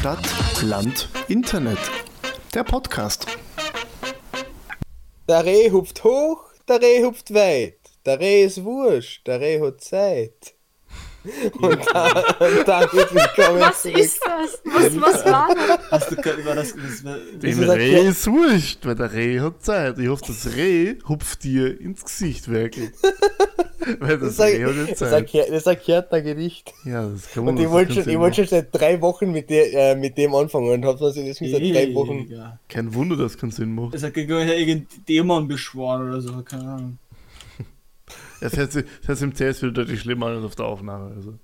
Stadt, Land, Internet. Der Podcast. Der Reh hupft hoch, der Reh hupft weit. Der Reh ist wurscht, der Reh hat Zeit. Und da, und damit willkommen Was ist das? Was, was war das? Hast du gerade über das. das Dem Reh ist wurscht, weil der Reh hat Zeit. Ich hoffe, das Reh hupft dir ins Gesicht wirklich. weil das, Das ist ein, Reh hat das ein, Zeit. Das ist ein Kärntner Gedicht. Ja, das kann man Und ich das wollte schon, ich wollte schon seit drei Wochen mit, der, äh, mit dem anfangen und habe das jetzt schon seit drei Wochen. Ja. Kein Wunder, dass keinen Sinn macht. Es hat gegen irgendeinen Dämon beschworen oder so, keine Ahnung. Es hört sich das hört sich im CS wieder deutlich schlimmer an als auf der Aufnahme. Also.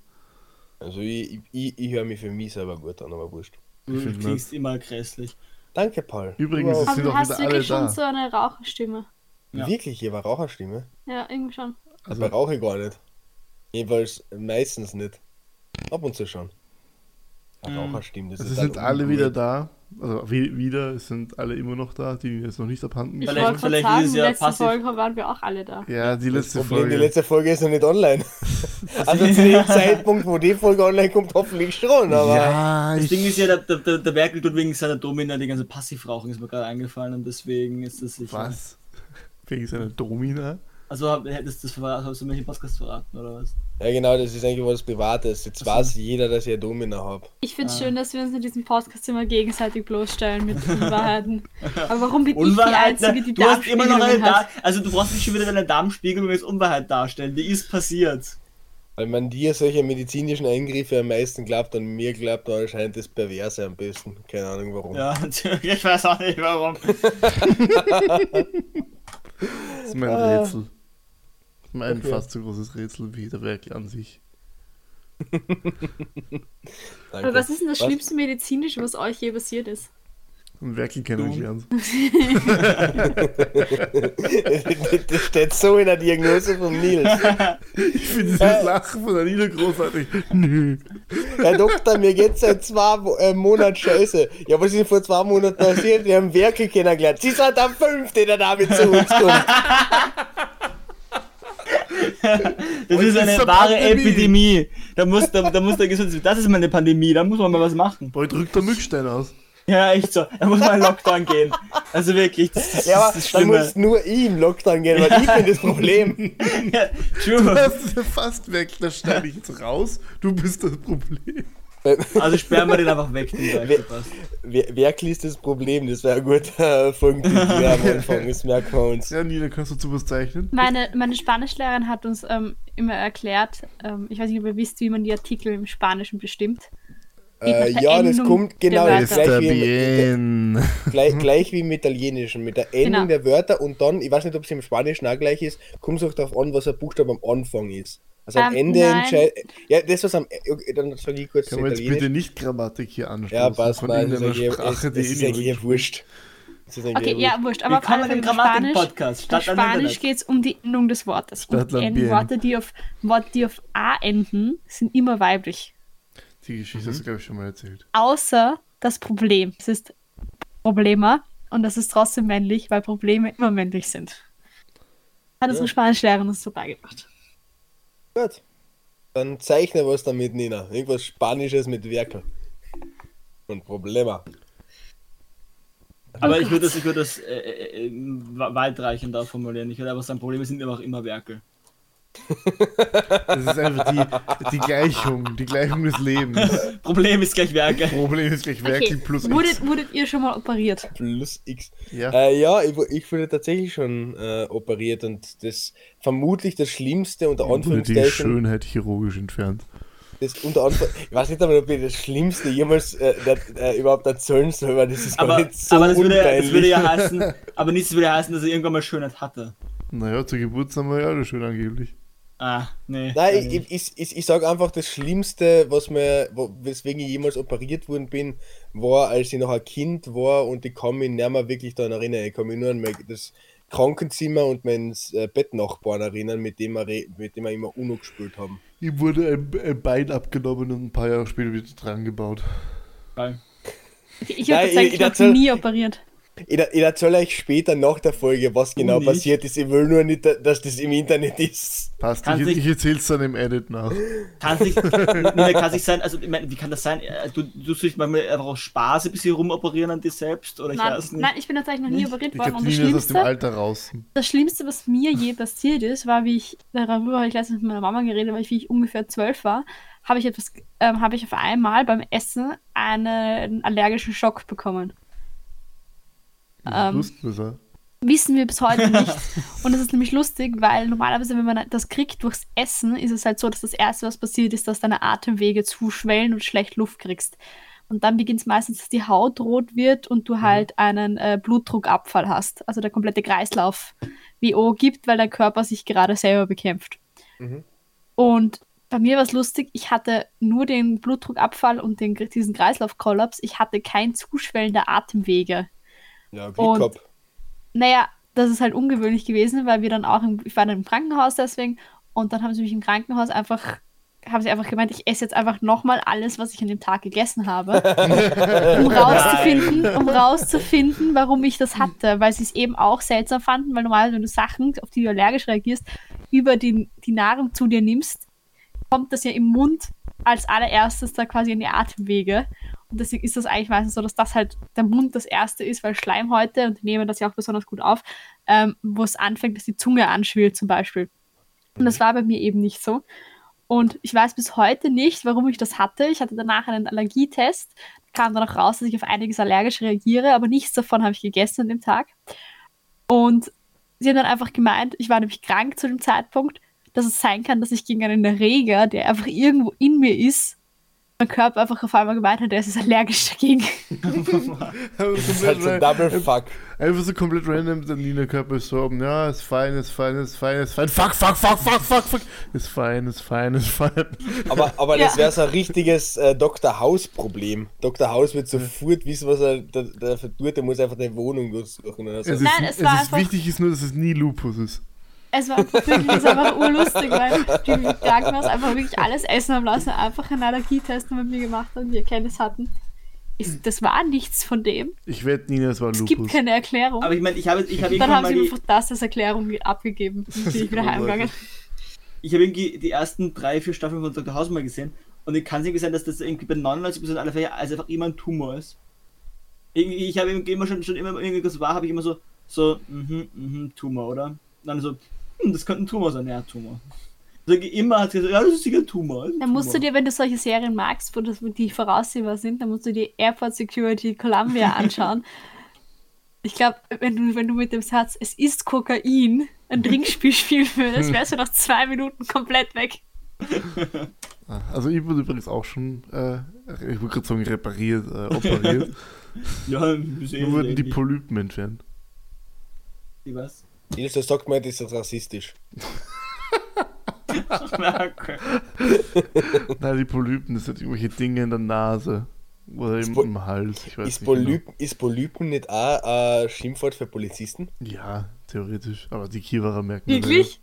Also ich, ich, ich höre mich für mich selber gut an, aber wurscht. Du klingst immer grässlich. Danke, Paul. Übrigens, Wow. es sind du auch hast wieder alle wirklich schon so eine Raucherstimme. Ja. Wirklich, ich war Raucherstimme. Ja, irgendwie schon. Also, Aber rauche ich gar nicht. Jedenfalls meistens nicht. Ab und zu schon. Eine Mhm. Raucherstimme, das also ist sind alle wieder da. Also wie, wieder, sind alle immer noch da, die jetzt noch nicht abhanden Ich Vielleicht- wollte gerade vielleicht sagen, ist es die ja letzte passiv. Folge waren wir auch alle da. Ja, die letzte Problem, Folge. die letzte Folge ist noch nicht online. Also zu dem Zeitpunkt, wo die Folge online kommt, hoffentlich schon, aber. ja, Das ich, Ding ist ja, der, der, der, der Werkel tut wegen seiner Domina die ganze Passivrauchen, ist mir gerade eingefallen und deswegen ist das sicher. Was? Wegen seiner Domina? Also hättest du das verraten, hast du mich im Podcast verraten, oder was? Ja, genau, das ist eigentlich was Privates. Jetzt so. weiß jeder, dass ich eine Domina habe. Ich finde es Ah. schön, dass wir uns in diesem Podcast immer gegenseitig bloßstellen mit Unwahrheiten. Aber warum bin ich die Unwahrheit, Einzige, die du hast immer noch eine da hat? Also du brauchst nicht schon wieder deine Darmspiegelung als Unwahrheit darstellen, die ist passiert. Weil man dir solche medizinischen Eingriffe am meisten glaubt, an mir glaubt man anscheinend das Perverse am besten. Keine Ahnung warum. Ja, natürlich, ich weiß auch nicht warum. Das ist mein. Rätsel. Mein Okay. fast so großes Rätsel wie der Werkel an sich. Aber was ist denn das Was? schlimmste medizinische, was euch je passiert ist? Und Werkel kennengelernt. das steht so in der Diagnose von Nils. Ich finde dieses Lachen von Anina großartig. Nö. Herr Doktor, mir geht's seit zwei äh, Monaten scheiße. Ja, was ist denn vor zwei Monaten passiert? Wir haben Werke kennengelernt. Sie sind der Fünfte, der damit zu uns kommt. Das ist eine wahre Pandemie. Epidemie. Da muss, da, da muss der Gesundheits... Das ist mal eine Pandemie, da muss man mal was machen. Boah, drückt der Mückstein aus. Ja, echt so. Da muss mal ein Lockdown gehen. Also wirklich, das, das, Ja, aber das Schlimme. muss nur ich im Lockdown gehen, weil ich bin das Problem. Ja, Du true. hast es ja fast weg, da schneide ich jetzt raus. Du bist das Problem. Also sperren wir den einfach weg, den Werkel passt. Wer, Werkel ist das Problem? Das wäre ein guter Folgentitel ja, am Anfang, das merken wir uns. Ja, Nina, kannst du zu was zeichnen? Meine, meine Spanischlehrerin hat uns ähm, immer erklärt, ähm, ich weiß nicht, ob ihr wisst, wie man die Artikel im Spanischen bestimmt. Äh, ja, das kommt genau Wörter. gleich wie, im, gleich, gleich wie im Italienischen, mit der Endung Genau. der Wörter und dann, ich weiß nicht, ob es im Spanischen auch gleich ist, kommt es auch darauf an, was der Buchstabe am Anfang ist. Also am Ähm, Ende entscheidet. Ja, das, was am. Okay, dann sage ich kurz Kann man jetzt bitte nicht Grammatik hier anstoßen? Ja, passt mal. Das ist irgendeiner eigentlich, eh eh wurscht. Okay, eh ja, wurscht. wurscht. Aber auf alle im Spanisch, Grammatik-Podcast, Spanisch Internet. geht es um die Endung des Wortes. Und die End Lambien. Worte, die auf, Worte, die auf A enden, sind immer weiblich. Die Geschichte hast du, glaube ich, schon mal erzählt. Außer das Problem. Es ist Problema und das ist trotzdem männlich, weil Probleme immer männlich sind. Hat unsere Spanischlehrerin uns so beigebracht. Gut. Dann zeichne was damit, Nina. Irgendwas Spanisches mit Werkel. Und Problema. Aber Oh ich würde das, ich würde das äh, äh, äh, weitreichender formulieren. Ich würde einfach sagen, Probleme sind einfach immer Werkel. Das ist einfach die, die Gleichung, die Gleichung des Lebens. Problem ist gleich Werkel. Problem ist gleich Werkel Okay, plus wurdet, X. wurdet ihr schon mal operiert? Plus X. Ja. Äh, ja, ich, ich wurde tatsächlich schon äh, operiert und das vermutlich das Schlimmste unter Wurde die Anführungszeichen. Schönheit chirurgisch entfernt. Das unter Anführ ich weiß nicht einmal, ob das Schlimmste jemals äh, der, äh, überhaupt erzählen soll, weil das ist gar Aber, nicht so aber das, würde, das würde ja heißen, aber nichts würde heißen, dass er irgendwann mal Schönheit hatte. Naja, zur Geburt sind wir ja alle schön angeblich. Ah, nee. Nein, ich, ich, ich, ich sage einfach, das Schlimmste, was mir, weswegen ich jemals operiert worden bin, war, als ich noch ein Kind war und ich kann mich nicht mehr wirklich daran erinnern. Ich kann mich nur an mein, das Krankenzimmer und meinen äh, Bettnachbarn erinnern, mit dem wir, mit dem wir immer UNO gespielt haben. Ihm wurde ein, ein Bein abgenommen und ein paar Jahre später wieder dran gebaut. Geil. Ich, ich habe Nein, tatsächlich ich- noch dazu- nie operiert. Ich, ich erzähle euch später nach der Folge, was genau nicht. passiert ist. Ich will nur nicht, dass das im Internet ist. Passt, Kann ich, sich- ich erzähl's dann im Edit nach. Kann sich, Nina, kann sich sein, also ich meine, wie kann das sein? Äh, Du, du dich manchmal einfach aus Spaß ein bisschen rumoperieren an dir selbst? Oder ich Nein, weiß nicht. nein, ich bin tatsächlich noch nie operiert Ich worden. glaube, Und das ist aus dem Schlimmste, Alter raus. das Schlimmste, was mir je passiert ist, war, wie ich, darüber habe ich letztens mit meiner Mama geredet, weil ich, wie ich ungefähr zwölf war, habe ich etwas, ähm, habe ich auf einmal beim Essen einen allergischen Schock bekommen. Ähm. Wissen wir bis heute nicht. Und das ist nämlich lustig, weil normalerweise, wenn man das kriegt durchs Essen, ist es halt so, dass das Erste, was passiert, ist, dass deine Atemwege zuschwellen und schlecht Luft kriegst. Und dann beginnt es meistens, dass die Haut rot wird und du halt einen äh, Blutdruckabfall hast. Also der komplette Kreislauf WO gibt, weil der Körper sich gerade selber bekämpft. Mhm. Und bei mir war es lustig, ich hatte nur den Blutdruckabfall und den, diesen Kreislaufkollaps. Ich hatte kein Zuschwellen der Atemwege. Ja, Glück Und- gehabt. Naja, das ist halt ungewöhnlich gewesen, weil wir dann auch, im, ich war dann im Krankenhaus deswegen und dann haben sie mich im Krankenhaus einfach, haben sie einfach gemeint, ich esse jetzt einfach nochmal alles, was ich an dem Tag gegessen habe, um rauszufinden, um rauszufinden, warum ich das hatte, weil sie es eben auch seltsam fanden, weil normalerweise, wenn du Sachen, auf die du allergisch reagierst, über die, die Nahrung zu dir nimmst, kommt das ja im Mund als allererstes da quasi in die Atemwege. Und deswegen ist das eigentlich meistens so, dass das halt der Mund das erste ist, weil Schleimhäute, und die nehmen das ja auch besonders gut auf, ähm, wo es anfängt, dass die Zunge anschwillt zum Beispiel. Und das war bei mir eben nicht so. Und ich weiß bis heute nicht, warum ich das hatte. Ich hatte danach einen Allergietest. Kam dann auch raus, dass ich auf einiges allergisch reagiere, aber nichts davon habe ich gegessen an dem Tag. Und sie haben dann einfach gemeint, ich war nämlich krank zu dem Zeitpunkt, dass es sein kann, dass ich gegen einen Erreger, der einfach irgendwo in mir ist, mein Körper einfach auf einmal gemeint hat, der ist allergisch dagegen. Das ist halt so ein Double Fuck. Einfach so komplett random, der Nina-Körper ist so, ja, ist fein, ist fein, ist fein, ist fein, fuck, fuck, fuck, fuck, fuck, fuck, ist fein, ist fein, ist fein. Aber, aber das Ja. wäre so ein richtiges äh, Dr. House-Problem. Dr. House wird sofort wissen, was er da, dafür tut. Der muss einfach eine Wohnung durchsuchen oder so. Es ist, Nein, es es war ist einfach- wichtig ist nur, dass es nie Lupus ist. Es war einfach wirklich es war einfach urlustig, weil die Krankenhaus einfach wirklich alles essen haben lassen, einfach einen Allergietest mit mir gemacht haben, die Erkenntnis hatten. Ist, das war nichts von dem. Ich wette, Nina, es war Es Lupus. gibt keine Erklärung. Aber ich meine, ich habe ich hab Dann haben sie einfach das als Erklärung abgegeben. Bin ich wieder heimgegangen. ich habe irgendwie die ersten drei, vier Staffeln von Dr. House mal gesehen und ich kann es irgendwie sein, dass das irgendwie bei 99% aller Fälle also einfach immer ein Tumor ist. Irgendwie, ich habe irgendwie immer schon, schon immer wenn irgendwas war, habe ich immer so, so, mhm, mhm, Tumor, oder? Und dann so, hm, das könnte ein Tumor sein, ja, Tumor. Also immer hat sie gesagt, ja, das ist sicher ein Tumor. ein Dann musst du dir, wenn du solche Serien magst, wo das, die voraussehbar sind, dann musst du dir Airport Security Columbia anschauen. Ich glaube, wenn du, wenn du mit dem Satz, es ist Kokain, ein Trinkspiel spielen würdest, wärst du nach zwei Minuten komplett weg. Ah, Also ich wurde übrigens auch schon, äh, ich wollte gerade sagen, repariert, äh, operiert. Ja, Nur wurden die. Polypen entfernt. Die was? Der sagt mir, das ist rassistisch. okay. Nein, die Polypen, das sind irgendwelche Dinge in der Nase. Oder im, im Hals, ich weiß Ist, nicht genau. Polyp, ist Polypen nicht auch ein Schimpfwort für Polizisten? Ja, theoretisch. Aber die Kiewerer merken das Wirklich?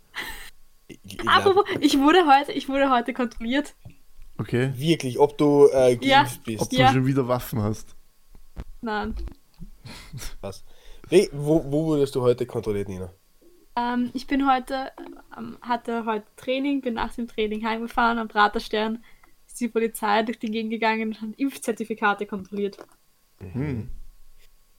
Ich, ich Apropos, ich wurde heute, ich wurde heute kontrolliert. ja. Okay. wirklich, ob du äh, Ja. geimpft Ob bist. du Ja. schon wieder Waffen hast. Nein. Was? Hey, wo, wo wurdest du heute kontrolliert, Nina? Ähm, ich bin heute, ähm, hatte heute Training, bin nach dem Training heimgefahren. Am Praterstern ist die Polizei durch die Gegend gegangen und hat Impfzertifikate kontrolliert. Hm.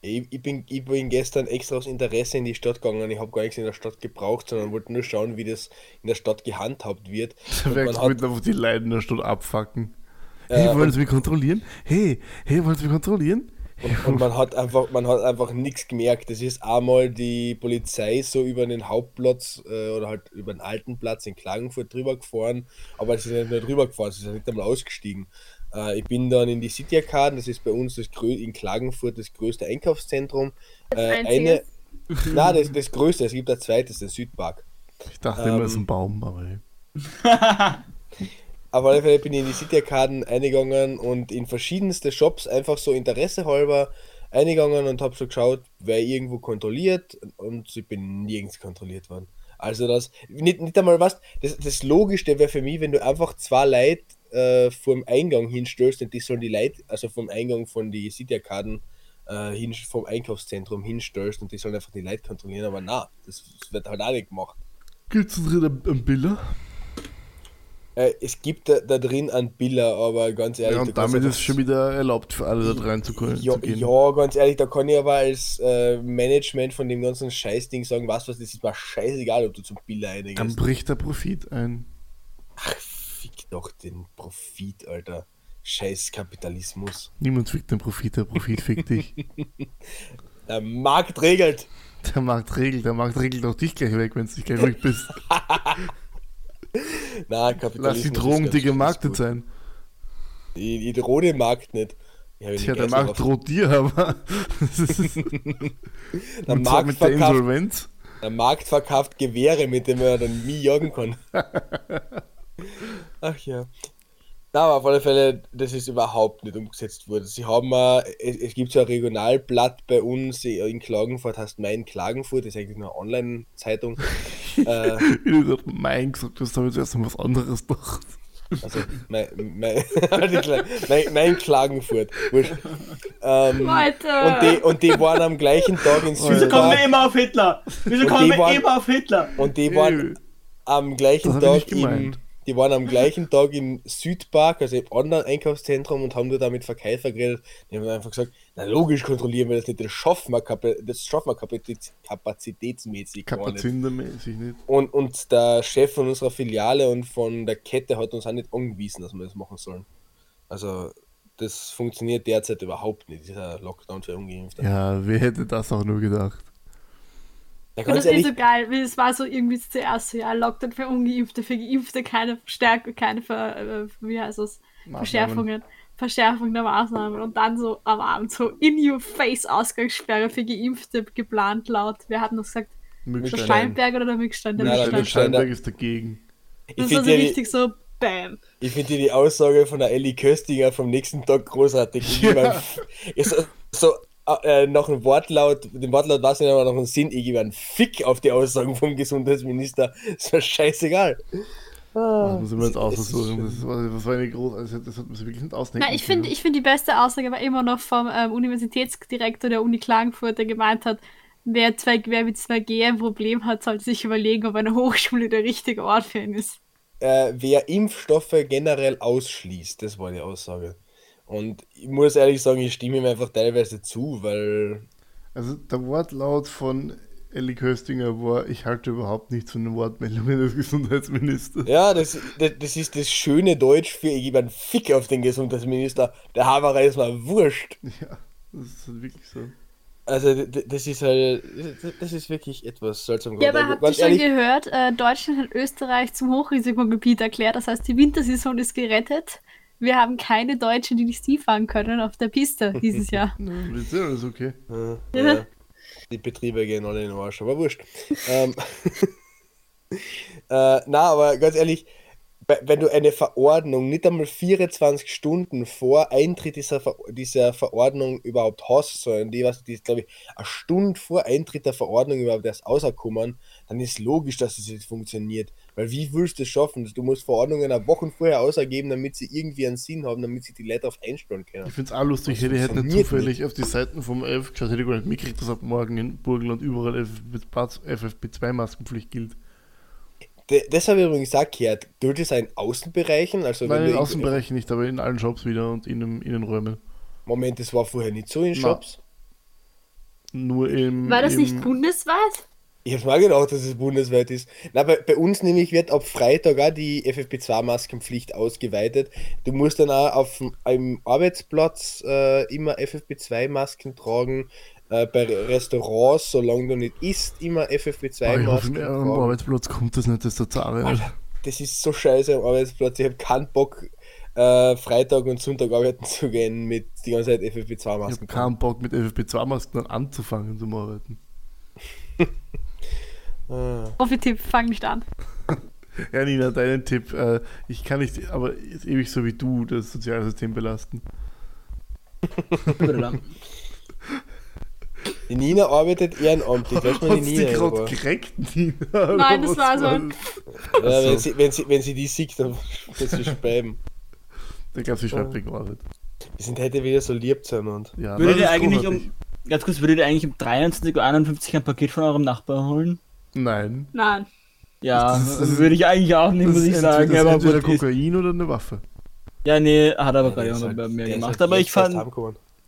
Ich, ich, bin, ich bin gestern extra aus Interesse in die Stadt gegangen. Ich habe gar nichts in der Stadt gebraucht, sondern wollte nur schauen, wie das in der Stadt gehandhabt wird. Da hat, mit einfach die Leute in der Stadt abfacken. Äh, Hey, wollen und- Sie mich kontrollieren? Hey, hey, wollen Sie mich kontrollieren? Und, und man hat einfach, man hat einfach nichts gemerkt. Es ist einmal die Polizei so über den Hauptplatz äh, oder halt über den alten Platz in Klagenfurt drüber gefahren, aber sie sind nicht nur drüber gefahren, sie sind nicht einmal ausgestiegen. Äh, ich bin dann in die City Arcade, das ist bei uns das grö in Klagenfurt das größte Einkaufszentrum. Äh, eine, nein, das, das größte, es gibt ein zweites, den Südpark. Ich dachte immer, es ist Ähm. ein Baum, aber hey. Auf alle Fälle bin ich in die City Arcaden eingegangen und in verschiedenste Shops einfach so Interesse halber eingegangen und habe so geschaut, wer irgendwo kontrolliert und ich bin nirgends kontrolliert worden. Also das, nicht, nicht einmal was, das, das Logischste wäre für mich, wenn du einfach zwei Leute äh, vor dem Eingang hinstellst und die sollen die Leute, also vom Eingang von die City Arcaden äh, hin, vom Einkaufszentrum hinstellst und die sollen einfach die Leute kontrollieren, aber na, das, das wird halt auch nicht gemacht. Gibt es drin einen Biller? Äh, es gibt da, da drin einen Biller, aber ganz ehrlich, Ja, da und kannst damit ist es schon wieder erlaubt für alle da reinzukommen. ja, zu gehen. ja, ganz ehrlich, da kann ich aber als äh, Management von dem ganzen Scheißding sagen, was was, das ist mir scheißegal, ob du zum Biller Dann reingehst. bricht der Profit ein. Fick doch den Profit, Alter. Scheiß Kapitalismus. Niemand fickt den Profit, der Profit fickt dich. Der Markt regelt. Der Markt regelt, der Markt regelt auch dich gleich weg, wenn du nicht gleich ruhig bist. Na, Kapitalismus. Lass die Drogen dir gemarktet sein. Ich drohe dem Markt nicht. Ich habe Tja, der Markt droht dir, aber. Der, Markt mit der verkauft, Insolvenz. der Markt verkauft Gewehre, mit denen er dann nie jagen kann. Ach ja. Na, aber auf alle Fälle, das ist überhaupt nicht umgesetzt worden. Sie haben, äh, es, es gibt so ein Regionalblatt bei uns in Klagenfurt, heißt Mein Klagenfurt, das ist eigentlich nur eine Online-Zeitung. äh, du gerade mein gesagt hast, habe ich zuerst mal was anderes gedacht. also, mein, mein, mein, mein Klagenfurt. Ähm, und, die, und die waren am gleichen Tag in Wieso kommen Südpark wir immer auf Hitler? Wieso kommen wir waren- immer auf Hitler? und die waren Ey, am gleichen Das ich Tag im. Die waren am gleichen Tag im Südpark, also im Online-Einkaufszentrum und haben nur damit Verkehr vergräbt. Die haben einfach gesagt, na logisch kontrollieren wir das nicht, das schaffen wir, kapa- das schaffen wir kapazit kapazitätsmäßig. Kapazindermäßig nicht. Und, und der Chef von unserer Filiale und von der Kette hat uns auch nicht angewiesen, dass wir das machen sollen. Also das funktioniert derzeit überhaupt nicht, dieser Lockdown für Ungeimpfte. Ja, wer hätte das auch nur gedacht? Ja, Und ganz das ist ehrlich, so geil, wie es war so irgendwie zuerst so, ja, Lockdown für Ungeimpfte, für Geimpfte keine Verstärkung, keine Ver, äh, wie heißt das, Verschärfungen, Verschärfung der Maßnahmen und dann so am Abend so in your face Ausgangssperre für Geimpfte geplant laut, wir hatten das gesagt, der Mückstein. Steinberg oder der Mückstein, der Nein, Der der Mückstein. Steinberg ist dagegen. ich Das war finde so richtig so, bam. Ich finde die Aussage von der Ellie Köstinger vom nächsten Tag großartig. Ja. Ich mein, ist so, so äh, noch ein Wortlaut, den Wortlaut weiß ich nicht, aber noch einen Sinn, ich gebe einen Fick auf die Aussagen vom Gesundheitsminister. Ist mir scheißegal. Das muss ich mir jetzt es aussuchen. Das war, das war eine große, also das hat man sich wirklich nicht ausdenken Nein, ich finde ich find die beste Aussage war immer noch vom ähm, Universitätsdirektor der Uni Klagenfurt, der gemeint hat, wer, zwei, wer mit 2G ein Problem hat, sollte sich überlegen, ob eine Hochschule der richtige Ort für ihn ist. Äh, wer Impfstoffe generell ausschließt, das war die Aussage. Und ich muss ehrlich sagen, ich stimme ihm einfach teilweise zu, weil Also der Wortlaut von Elli Köstinger war, ich halte überhaupt nichts von den Wortmeldungen des Gesundheitsministers. ja, das, das, das ist das schöne Deutsch für ich gebe einen Fick auf den Gesundheitsminister. Der Haberer ist mal wurscht. Ja, das ist halt wirklich so. Also das ist halt, das- ist wirklich etwas seltsam. Ja, aber habt ihr schon ehrlich, gehört, äh, Deutschland hat Österreich zum Hochrisikogebiet erklärt, das heißt, die Wintersaison ist gerettet. Wir haben keine Deutschen, die nicht Skifahren können auf der Piste dieses Jahr. Ja, ist ja alles okay. Ja, ja. Die Betriebe gehen alle in den Arsch, aber wurscht. ähm, äh, na, aber ganz ehrlich, wenn du eine Verordnung nicht einmal 24 Stunden vor Eintritt dieser, Ver dieser Verordnung überhaupt hast, sondern die, was, die ist, glaube ich, eine Stunde vor Eintritt der Verordnung überhaupt erst rauskommen, dann ist logisch, dass es nicht funktioniert. Weil wie willst du es schaffen? Du musst Verordnungen eine Woche vorher ausgeben, damit sie irgendwie einen Sinn haben, damit sich die Leute darauf einstellen können. Ich finde es auch lustig, Das hätte ich hätte nicht zufällig auf die Seiten vom Elf geschaut, hätte ich gar nicht mitgekriegt, dass ab morgen in Burgenland überall FFP2-Maskenpflicht gilt. De das habe ich übrigens auch gehört. Gilt es in Außenbereichen? Also Nein, wenn in Außenbereichen nicht, aber in allen Shops wieder und in den Innenräumen. Moment, das war vorher nicht so in Na. Shops. Nur im. War das im, nicht bundesweit? Ich habe mal gedacht, dass es bundesweit ist. Na, bei, bei uns nämlich wird ab Freitag auch die FFP2-Maskenpflicht ausgeweitet. Du musst dann auch auf dem- im Arbeitsplatz äh, immer FFP2-Masken tragen. Äh, bei Restaurants, solange du nicht isst, immer Ah, ich hoffe, FFP2-Masken am tragen. Arbeitsplatz kommt das nicht, das ist. Alter. Das ist so scheiße am Arbeitsplatz. Ich habe keinen Bock, äh, Freitag und Sonntag arbeiten zu gehen mit die ganze Zeit Ich FFP2-Masken. habe keinen Bock mit FFP2-Masken dann anzufangen zum Arbeiten. Ah. Profi-Tipp, fang nicht an. Ja, Nina, deinen Tipp. Äh, ich kann nicht, aber ewig so wie du das Sozialsystem belasten. Die Nina arbeitet ehrenamtlich, lass mal die gerade gekriegt, Nina? Nein, das war so ein- das? Ja, wenn, sie, wenn, sie, wenn sie die sieht, dann wird sie schreiben. Ich glaube, sie schreibt wegen Arbeit. Die sind heute wieder so lieb zueinander. Ja, Würdet das ihr eigentlich großartig. um, ganz kurz, würdet ihr eigentlich um 23.51 Uhr ein Paket von eurem Nachbarn holen? Nein. Nein. Ja, Das ist- würde ich eigentlich auch nicht, Das muss ich sagen. das ist Aber entweder ist, Kokain oder eine Waffe. ja, nee, hat aber Ja, gerade ist jemand halt- bei mir gemacht. halt Aber ich fand,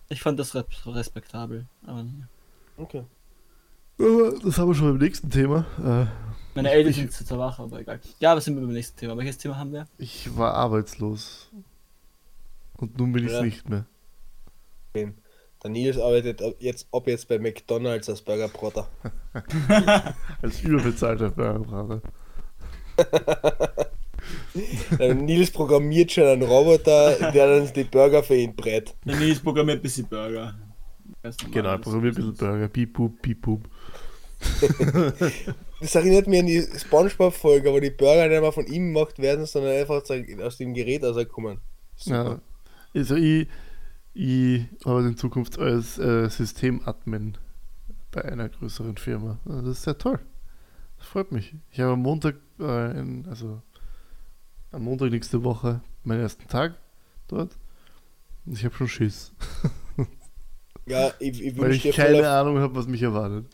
ich fand das res- respektabel. Aber nee. Okay. Das haben wir schon beim nächsten Thema. Äh, meine Eltern ich- sind zu zur Wache, aber egal. Ja, was sind wir beim nächsten Thema? Welches Thema haben wir? ich war arbeitslos. Und nun bin ich Ja. nicht mehr. Der Nils arbeitet jetzt, ab jetzt bei McDonalds als Burgerbrotter. Als überbezahlter Burgerbrater. Der Nils programmiert schon einen Roboter, der dann die Burger für ihn brät. Der Nils programmiert ein bisschen Burger. Ganz normal. Genau, programmiert ein bisschen Burger. Piep, pup, piep, pup. Das erinnert mich an die Spongebob-Folge, wo die Burger nicht mehr von ihm gemacht werden, sondern einfach so aus dem Gerät rauskommen. Ja. Also ich, ich arbeite in Zukunft als äh, Systemadmin bei einer größeren Firma. Also Das ist sehr toll. Das freut mich. Ich habe am Montag, äh, in, also am Montag nächste Woche meinen ersten Tag dort. Und ich habe schon Schiss, Ja, ich, ich weil wünsche ich dir, viel keine Ahnung habe, was mich erwartet.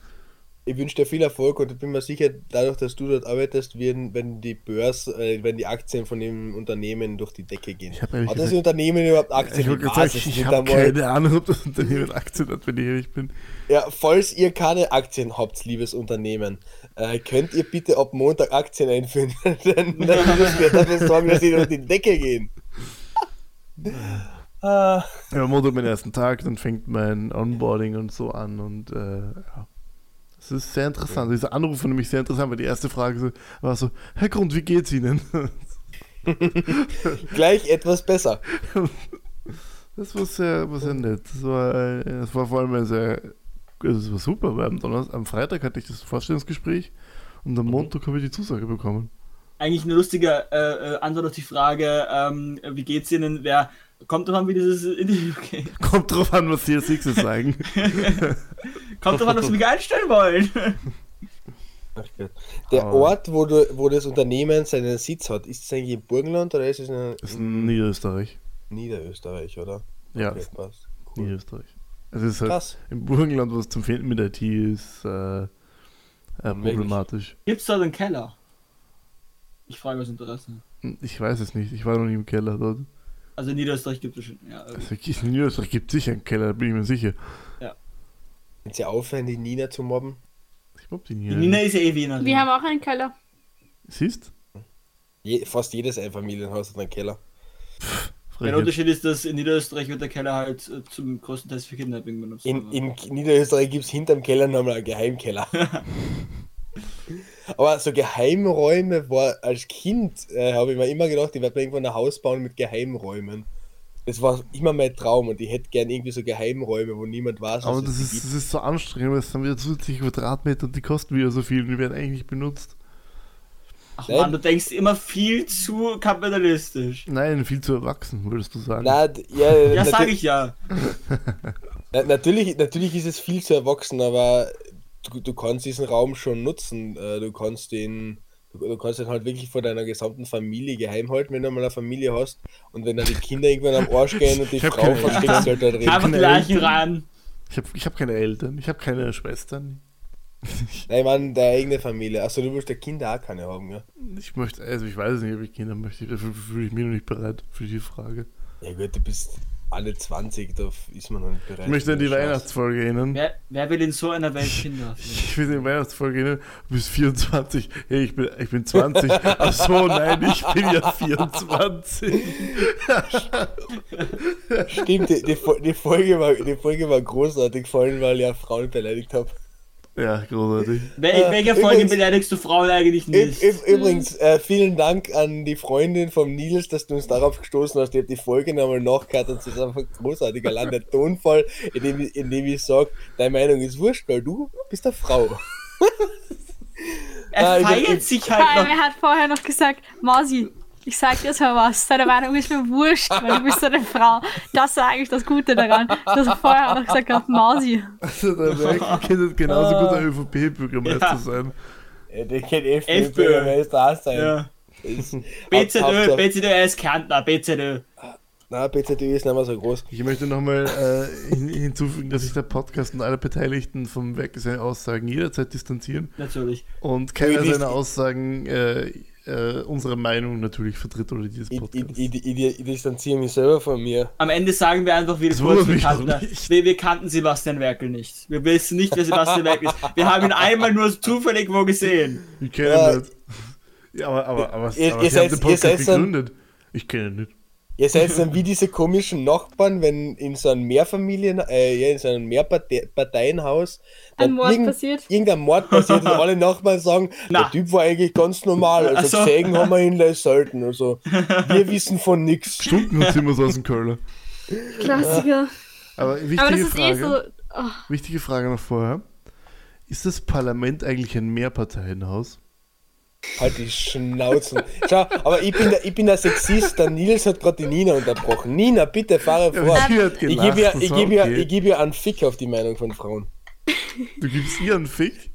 ich wünsch dir viel Erfolg und ich bin mir sicher, dadurch, dass du dort arbeitest, werden, wenn die Börse, äh, wenn die Aktien von dem Unternehmen durch die Decke gehen. Ich Hat das gesagt, Unternehmen überhaupt Aktien? ich, ich nicht habe keine Ahnung, ob das Unternehmen Aktien hat, wenn ich ehrlich bin. Ja, falls ihr keine Aktien habt, liebes Unternehmen, äh, könnt ihr bitte ab Montag Aktien einführen, dann, dann müssen wir dafür sorgen, dass sie durch die Decke gehen. Ah, Ja, am Montag meinen ersten Tag, dann fängt mein Onboarding und so an und äh, ja. Das ist sehr interessant. Dieser Anruf war nämlich sehr interessant, weil die erste Frage war so, Herr Grund, wie geht's Ihnen? gleich etwas besser. Das war sehr, war sehr nett. Das war, äh, das war vor allem ein sehr, also es war super, weil am, Donnerstag, am Freitag hatte ich das Vorstellungsgespräch und am Montag habe ich die Zusage bekommen. Eigentlich eine lustige äh, äh, Antwort auf die Frage, ähm, wie geht's Ihnen? Wer kommt drauf an, wie dieses Interview geht? Kommt drauf an, was die nächstes sagen. Kommt drauf an, ob Sie mich einstellen wollen. Der Ah. Ort, wo, du, wo das Unternehmen seinen Sitz hat, ist es eigentlich im Burgenland oder ist es in, ist in Niederösterreich. Niederösterreich, oder? Ja, Okay, passt. Cool. Niederösterreich. Es ist halt Krass. im Burgenland, was zum Finden mit IT ist, äh, äh, problematisch. Gibt's dort einen Keller? Ich frage aus Interesse. Ich weiß es nicht. Ich war noch nie im Keller dort. Also in Niederösterreich gibt es schon. Ja, Also in Niederösterreich gibt es sicher einen Keller, da bin ich mir sicher. Wenn sie aufhören, die Nina zu mobben. Ich glaube die die Nina. Nina ist ja eh Wiener. Wir haben auch einen Keller. Siehst? Je, fast jedes Einfamilienhaus hat einen Keller. Der. Unterschied ist, dass in Niederösterreich wird der Keller halt äh, zum größten Teil für Kidnapping benutzt. In, in Niederösterreich gibt es hinterm Keller nochmal einen Geheimkeller. Aber so Geheimräume war als Kind, äh, habe ich mir immer gedacht, ich werde mir irgendwann ein Haus bauen mit Geheimräumen. Das war immer mein Traum und ich hätte gern irgendwie so Geheimräume, wo niemand weiß, Aber was das ist, das ist so anstrengend, weil es dann wieder zusätzliche Quadratmeter und die kosten wieder so viel und die werden eigentlich nicht benutzt. Ach Nein. man, du denkst immer viel zu kapitalistisch. Nein, viel zu erwachsen, würdest du sagen. Na, ja, Ja, sag ich ja. na, natürlich, natürlich ist es viel zu erwachsen, aber du, du kannst diesen Raum schon nutzen. Äh, Du kannst den, du, du kannst den halt wirklich vor deiner gesamten Familie geheim halten, wenn du mal eine Familie hast. Und wenn dann die Kinder irgendwann am Arsch gehen und die Frau versteckst halt da drin. Einfach ran. Ich habe ich hab keine Eltern, ich habe keine Schwestern. Nein, meine, deine eigene Familie. Achso, du willst ja Kinder auch keine haben, ja? Ich möchte, also ich weiß nicht, ob ich Kinder möchte. Dafür fühle ich mich noch nicht bereit für die Frage. Ja gut, du bist alle 20, da ist man noch nicht bereit. Ich möchte an die Spaß. Weihnachtsfolge erinnern. Wer, wer will in so einer Welt Kinder? Ich will in die Weihnachtsfolge erinnern. Du bist 24. Hey, ich bin, ich bin 20. Ach so, nein, ich bin ja 24. Stimmt, die, die, die, Folge war, die Folge war großartig, vor allem weil ich ja Frauen beleidigt habe. Ja, großartig. In Äh, welcher Folge übrigens- beleidigst du Frauen eigentlich nicht? Übrigens, äh, vielen Dank an die Freundin vom Nils, dass du uns darauf gestoßen hast. Ich habe die Folge nochmal nachgehört und es ist einfach großartig. Allein der Tonfall, in dem, ich- in dem ich sage, deine Meinung ist wurscht, weil du bist eine Frau. er Ah, ich- feiert ich- sich Vor halt allem, noch. er hat vorher noch gesagt, Mausi, ich sag dir so was, deine Meinung ist mir wurscht, weil du bist so eine Frau. Das ist eigentlich das Gute daran, dass er vorher auch noch gesagt hat, Mausi. Also, der Merkel könnte genauso gut ein ÖVP-Bürgermeister Ja. sein. Äh, Der kennt FPÖ, FPÖ. wer ist da sein? Ja. Ist- BZÖ, BZÖ, er ist Kärntner, BZÖ. Na, PZÖ ist nicht mehr so groß. Ich möchte nochmal äh, hin, hinzufügen, dass sich der Podcast und alle Beteiligten vom Werk seine Aussagen jederzeit distanzieren Natürlich. und keiner seiner Aussagen äh, äh, unsere Meinung natürlich vertritt oder dieses Ich, ich, Podcasts. ich, ich, ich distanziere mich selber von mir. Am Ende sagen wir einfach Das kurz, wir kannten, wir, wir kannten Sebastian Werkel nicht. Wir wissen nicht, wer Sebastian Werkel ist. Wir haben ihn einmal nur zufällig wo gesehen. Ich kenne Ja. ihn nicht. Ja, aber, aber, aber, Ihr- aber ihr sie haben seid- den ihr Podcast seid gegründet. Ich kenne ihn nicht. Ihr seid dann wie diese komischen Nachbarn, wenn in so einem Mehrfamilien, äh, ja, in so einem Mehrparteienhaus Ein Mord irgend- passiert. irgendein Mord passiert und alle Nachbarn sagen, Na. der Typ war eigentlich ganz normal, also Ach so. gesehen haben wir ihn leider selten. Also wir wissen von nichts. Stunken hat immer so aus dem Kölner. Klassiker. Aber wichtige Aber das ist Frage, eh so. Oh, wichtige Frage noch vorher. Ist das Parlament eigentlich ein Mehrparteienhaus? Halt die Schnauzen. Schau, aber ich bin der, ich bin der Sexist, der Nils hat gerade die Nina unterbrochen. Nina, bitte fahre Ja, vor. sie hat Ich gebe ja, das ich ja, okay. ich gebe ja einen Fick auf die Meinung von Frauen. Du gibst ihr einen Fick?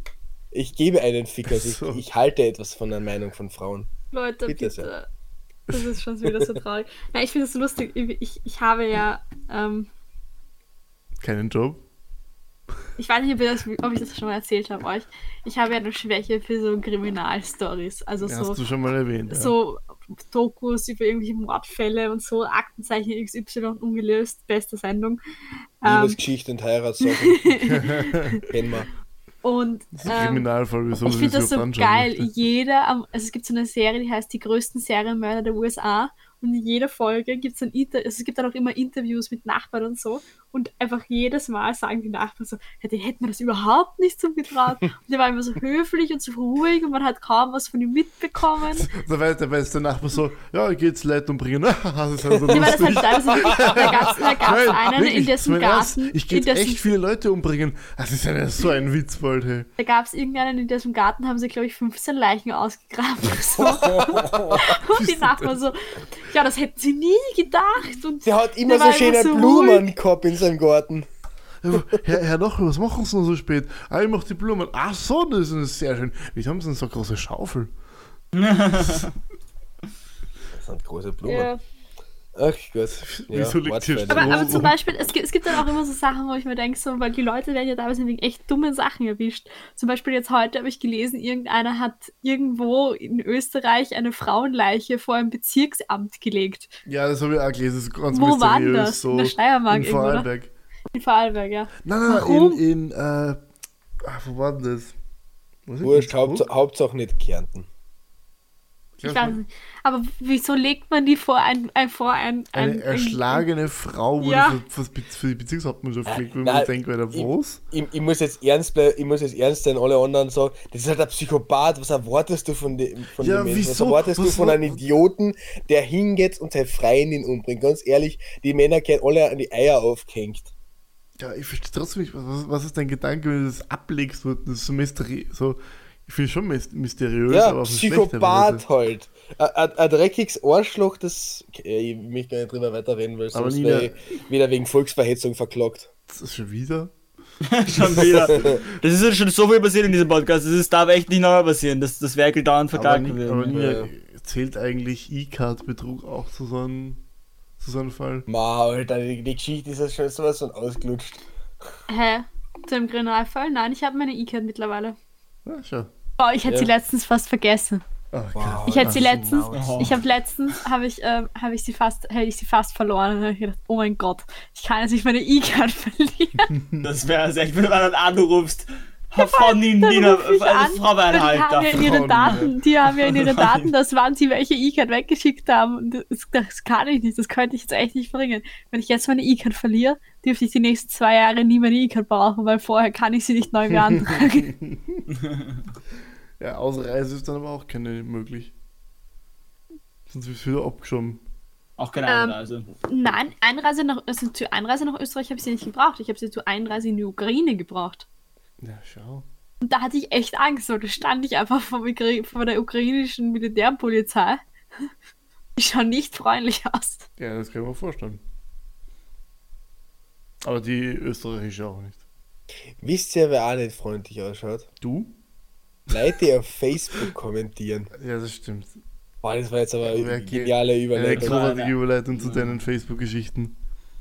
Ich gebe einen Fick, also So. ich, ich halte etwas von der Meinung von Frauen. Leute, Bitte bitte. sehr. Das ist schon wieder so traurig. Na, ich finde es so lustig. Ich, ich, ich habe ja. Ähm, Keinen Job? Ich weiß nicht, ob, das, ob ich das schon mal erzählt habe euch. Ich habe ja eine Schwäche für so Kriminalstories. Also Ja, so. hast du schon mal erwähnt. Ja. so Dokus über irgendwelche Mordfälle und so, Aktenzeichen XY ungelöst, beste Sendung. Ähm, Liebesgeschichte und Heiratssachen. Kennen wir. und Das ist ähm, Kriminalfall, wieso ich finde das so geil. möchte. Jeder, am- also es gibt so eine Serie, die heißt Die größten Serienmörder der USA. Und in jeder Folge gibt es ein Inter also es gibt dann auch immer Interviews mit Nachbarn und so. Und einfach jedes Mal sagen die Nachbarn so, ja, den hätten das überhaupt nicht zugetraut. Und der war immer so höflich und so ruhig und man hat kaum was von ihm mitbekommen. Da weiß, da weiß der Nachbar so, ja, ich geh jetzt Leute umbringen. das ist so Nee, weil das halt teilweise, da gab es einen, wirklich, in dessen Garten, Ich gehe echt viele Leute umbringen. Das ist ja so ein Witz bald, hey. da gab es irgendeinen, in dessen Garten haben sie, glaube ich, 15 Leichen ausgegraben. So. und die Nachbarn so, ja, das hätten sie nie gedacht. Und Der hat immer Der so immer schöne so Blumen ruhig. gehabt in seinem Garten. Ja, Herr, Herr Nochel, was machen Sie noch so spät? Ah, ich mach die Blumen. Ach so, das ist sehr schön. Wie haben Sie denn so eine große Schaufel? Das sind große Blumen. ja. Ach Gott. Ja, Wieso liegt hier. Aber, aber zum? Beispiel, es gibt, es gibt dann auch immer so Sachen, wo ich mir denke, so, weil die Leute werden ja teilweise wegen echt dummen Sachen erwischt. Zum Beispiel jetzt heute habe ich gelesen, irgendeiner hat irgendwo in Österreich eine Frauenleiche vor ein Bezirksamt gelegt. Ja, das habe ich auch gelesen. Das ist ganz Wo war das? So In der Steiermark in irgendwo? Vorarlberg. In Vorarlberg, ja. Nein, nein, nein, Warum? in, in äh, ah, wo war denn das? Wurscht, das? Hauptsache, Hauptsache nicht Kärnten. Ich weiß nicht. Aber wieso legt man die vor ein, ein vor ein, ein Eine erschlagene Frau wurde Ja. für, für, für die Bezirkshauptmannschaft gelegt, wo Nein, man denkt, Alter, was? Ich, ich muss jetzt ernst bleiben, ich muss jetzt ernst sein, alle anderen sagen, das ist halt ein Psychopath, was erwartest du von dem, von Ja, dem Menschen? Was wieso? erwartest du Was von war- einem Idioten, der hingeht und seine Freundin umbringt? Ganz ehrlich, die Männer gehen alle an die Eier aufgehängt. Ja, ich verstehe trotzdem nicht, was, was ist dein Gedanke, wenn du das ablegst, das ist so, mysteri so ich finde es schon mys- mysteriös, Ja, aber auf Psychopath halt. Ein- Ein dreckiges Arschloch, das. Okay, ich möchte gar nicht drüber weiterreden, weil Aber sonst wäre ich wieder wegen Volksverhetzung verklagt. Das ist schon wieder. Schon wieder. Das ist ja schon so viel passiert in diesem Podcast. Das ist, darf echt nicht nochmal passieren, dass das Werkel dauernd nie, wird. aber nie, Ja. zählt eigentlich E-Card-Betrug auch zu so einem, zu so einem Fall? Ma, Alter, die, die Geschichte ist ja schon sowas von ausgelutscht. Hä? Zu einem Kriminalfall? Nein, ich habe meine E-Card mittlerweile. Ja, schon. Oh, ich hätte Ja. sie letztens fast vergessen. Oh, Wow. Ich hätte sie letztens, Schnauze. ich habe letztens, habe ich, ähm, habe ich sie fast, hätte ich sie fast verloren. Und dann habe ich gedacht, oh mein Gott, ich kann jetzt nicht meine E-Card verlieren. Das wäre also echt, wenn du einen anrufst. Frau Dann Nina, ruf ich an, Frau weil die haben ja Weinhalter. in ihre Frau Daten, die haben ja in ihre Daten, das waren sie, welche E-Card weggeschickt haben. Und das, das kann ich nicht, das könnte ich jetzt echt nicht bringen. Wenn ich jetzt meine E-Card verliere, dürfte ich die nächsten zwei Jahre nie meine E-Card brauchen, weil vorher kann ich sie nicht neu beantragen. Ja, Ausreise ist dann aber auch keine möglich. Sonst wird es wieder abgeschoben. Auch keine Ähm, Anreise. Nein, Einreise nach, also zur Einreise nach Österreich habe ich sie nicht gebraucht. Ich habe sie zur Einreise in die Ukraine gebraucht. Ja, schau. Und da hatte ich echt Angst, weil da stand ich einfach vor, vor der ukrainischen Militärpolizei. Die schauen nicht freundlich aus. Ja, das kann ich mir vorstellen. Aber die österreichische auch nicht. Wisst ihr, wer auch nicht freundlich ausschaut? Du? Leute, die auf Facebook kommentieren. Ja, das stimmt. Boah, das war jetzt aber eine ge- geniale Eine Überleitung. großartige Überleitung zu deinen Facebook-Geschichten.